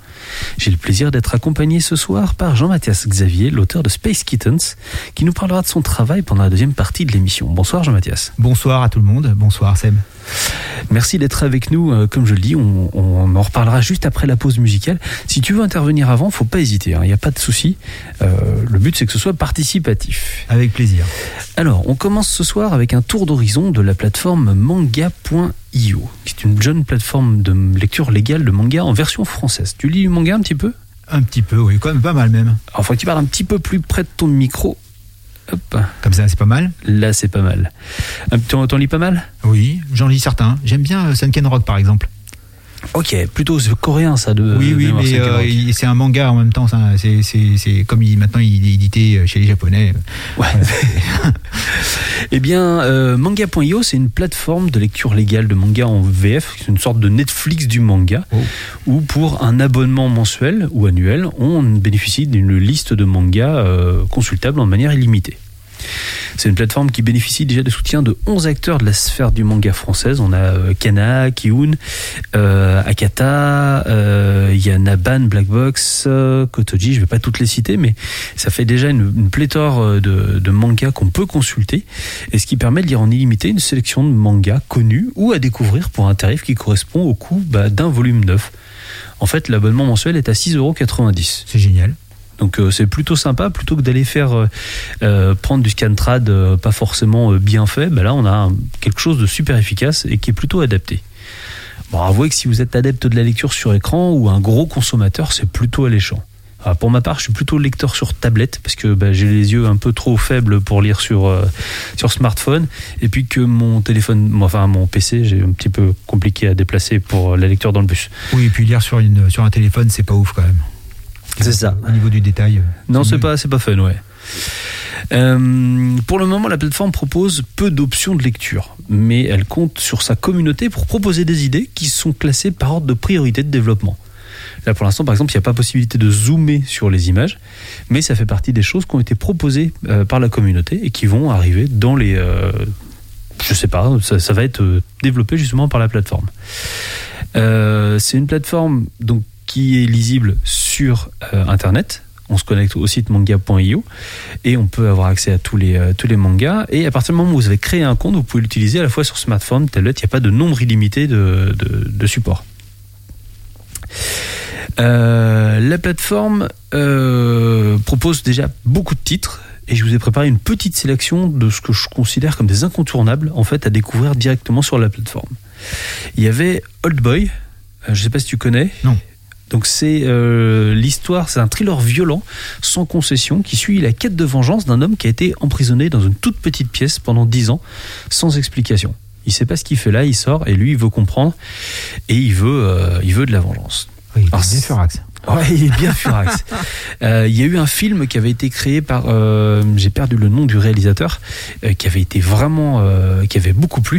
J'ai le plaisir d'être accompagné ce soir par Jean-Mathias Xavier, l'auteur de Space Kittens, qui nous parlera de son travail pendant la deuxième partie de l'émission. Bonsoir Jean-Mathias. Bonsoir à tout le monde, bonsoir Seb. Merci d'être avec nous. Euh, Comme je le dis, on, on en reparlera juste après la pause musicale. Si tu veux intervenir avant, faut pas hésiter. hein, Il n'y a pas de souci. Euh, le but, c'est que ce soit participatif. Avec plaisir. Alors, on commence ce soir avec un tour d'horizon de la plateforme manga.io, qui est une jeune plateforme de lecture légale de manga en version française. Tu lis du manga un petit peu? Un petit peu, oui, quand même pas mal même. Alors, faut que tu parles un petit peu plus près de ton micro. Hop. Comme ça, c'est pas mal Là, c'est pas mal. T'en lis pas mal? Oui, j'en lis certains. J'aime bien euh, Sunken Rock par exemple. Ok, plutôt coréen ça de. oui, oui, mais euh, c'est un manga en même temps. C'est, comme il, maintenant il est édité chez les Japonais. Ouais. Eh bien, euh, manga.io, c'est une plateforme de lecture légale de manga en VF, c'est une sorte de Netflix du manga, où pour un abonnement mensuel ou annuel, on bénéficie d'une liste de mangas euh, consultables en manière illimitée. C'est une plateforme qui bénéficie déjà de soutien de 11 acteurs de la sphère du manga française. On a euh, Kana, Kiun, euh, Akata, euh, il y a Naban, Blackbox, euh, Kotoji, je vais pas toutes les citer, mais ça fait déjà une, pléthore de, de mangas qu'on peut consulter, et ce qui permet de lire en illimité une sélection de mangas connus ou à découvrir pour un tarif qui correspond au coût bah, d'un volume neuf. En fait, l'abonnement mensuel est à 6,90€. C'est génial. Donc euh, c'est plutôt sympa, plutôt que d'aller faire euh, euh, prendre du scantrad euh, pas forcément bien fait, bah là on a quelque chose de super efficace et qui est plutôt adapté. Bon, avouez que si vous êtes adepte de la lecture sur écran ou un gros consommateur, c'est plutôt alléchant. Ah, pour ma part, je suis plutôt lecteur sur tablette parce que bah, j'ai les yeux un peu trop faibles pour lire sur sur smartphone et puis que mon téléphone, enfin mon PC, j'ai un petit peu compliqué à déplacer pour la lecture dans le bus. Oui, et puis lire sur, une, sur un téléphone, c'est pas ouf quand même. C'est ça. Au niveau du détail. Non, c'est pas, c'est pas fun, ouais. Euh, pour le moment, la plateforme propose peu d'options de lecture, mais elle compte sur sa communauté pour proposer des idées qui sont classées par ordre de priorité de développement. Là, pour l'instant, par exemple, il n'y a pas possibilité de zoomer sur les images, mais ça fait partie des choses qui ont été proposées euh, par la communauté et qui vont arriver dans les. euh, je sais pas, ça, ça va être euh, développé justement par la plateforme. C'est une plateforme donc qui est lisible sur euh, Internet. On se connecte au site manga.io et on peut avoir accès à tous les, euh, tous les mangas. Et à partir du moment où vous avez créé un compte, vous pouvez l'utiliser à la fois sur smartphone, tablette. Il n'y a pas de nombre illimité de, de, supports. Euh, la plateforme propose déjà beaucoup de titres et je vous ai préparé une petite sélection de ce que je considère comme des incontournables en fait à découvrir directement sur la plateforme. Il y avait Old Boy, je sais pas si tu connais. Non. Donc c'est euh, l'histoire, c'est un thriller violent, sans concession, qui suit la quête de vengeance d'un homme qui a été emprisonné dans une toute petite pièce pendant 10 ans, sans explication. Il sait pas ce qu'il fait là, il sort et lui il veut comprendre et il veut, euh, il veut de la vengeance. Oui, il est Alors, bien furax. Ouais, il est bien furax. Euh, Il y a eu un film qui avait été créé par, j'ai perdu le nom du réalisateur, qui avait été vraiment, qui avait beaucoup plu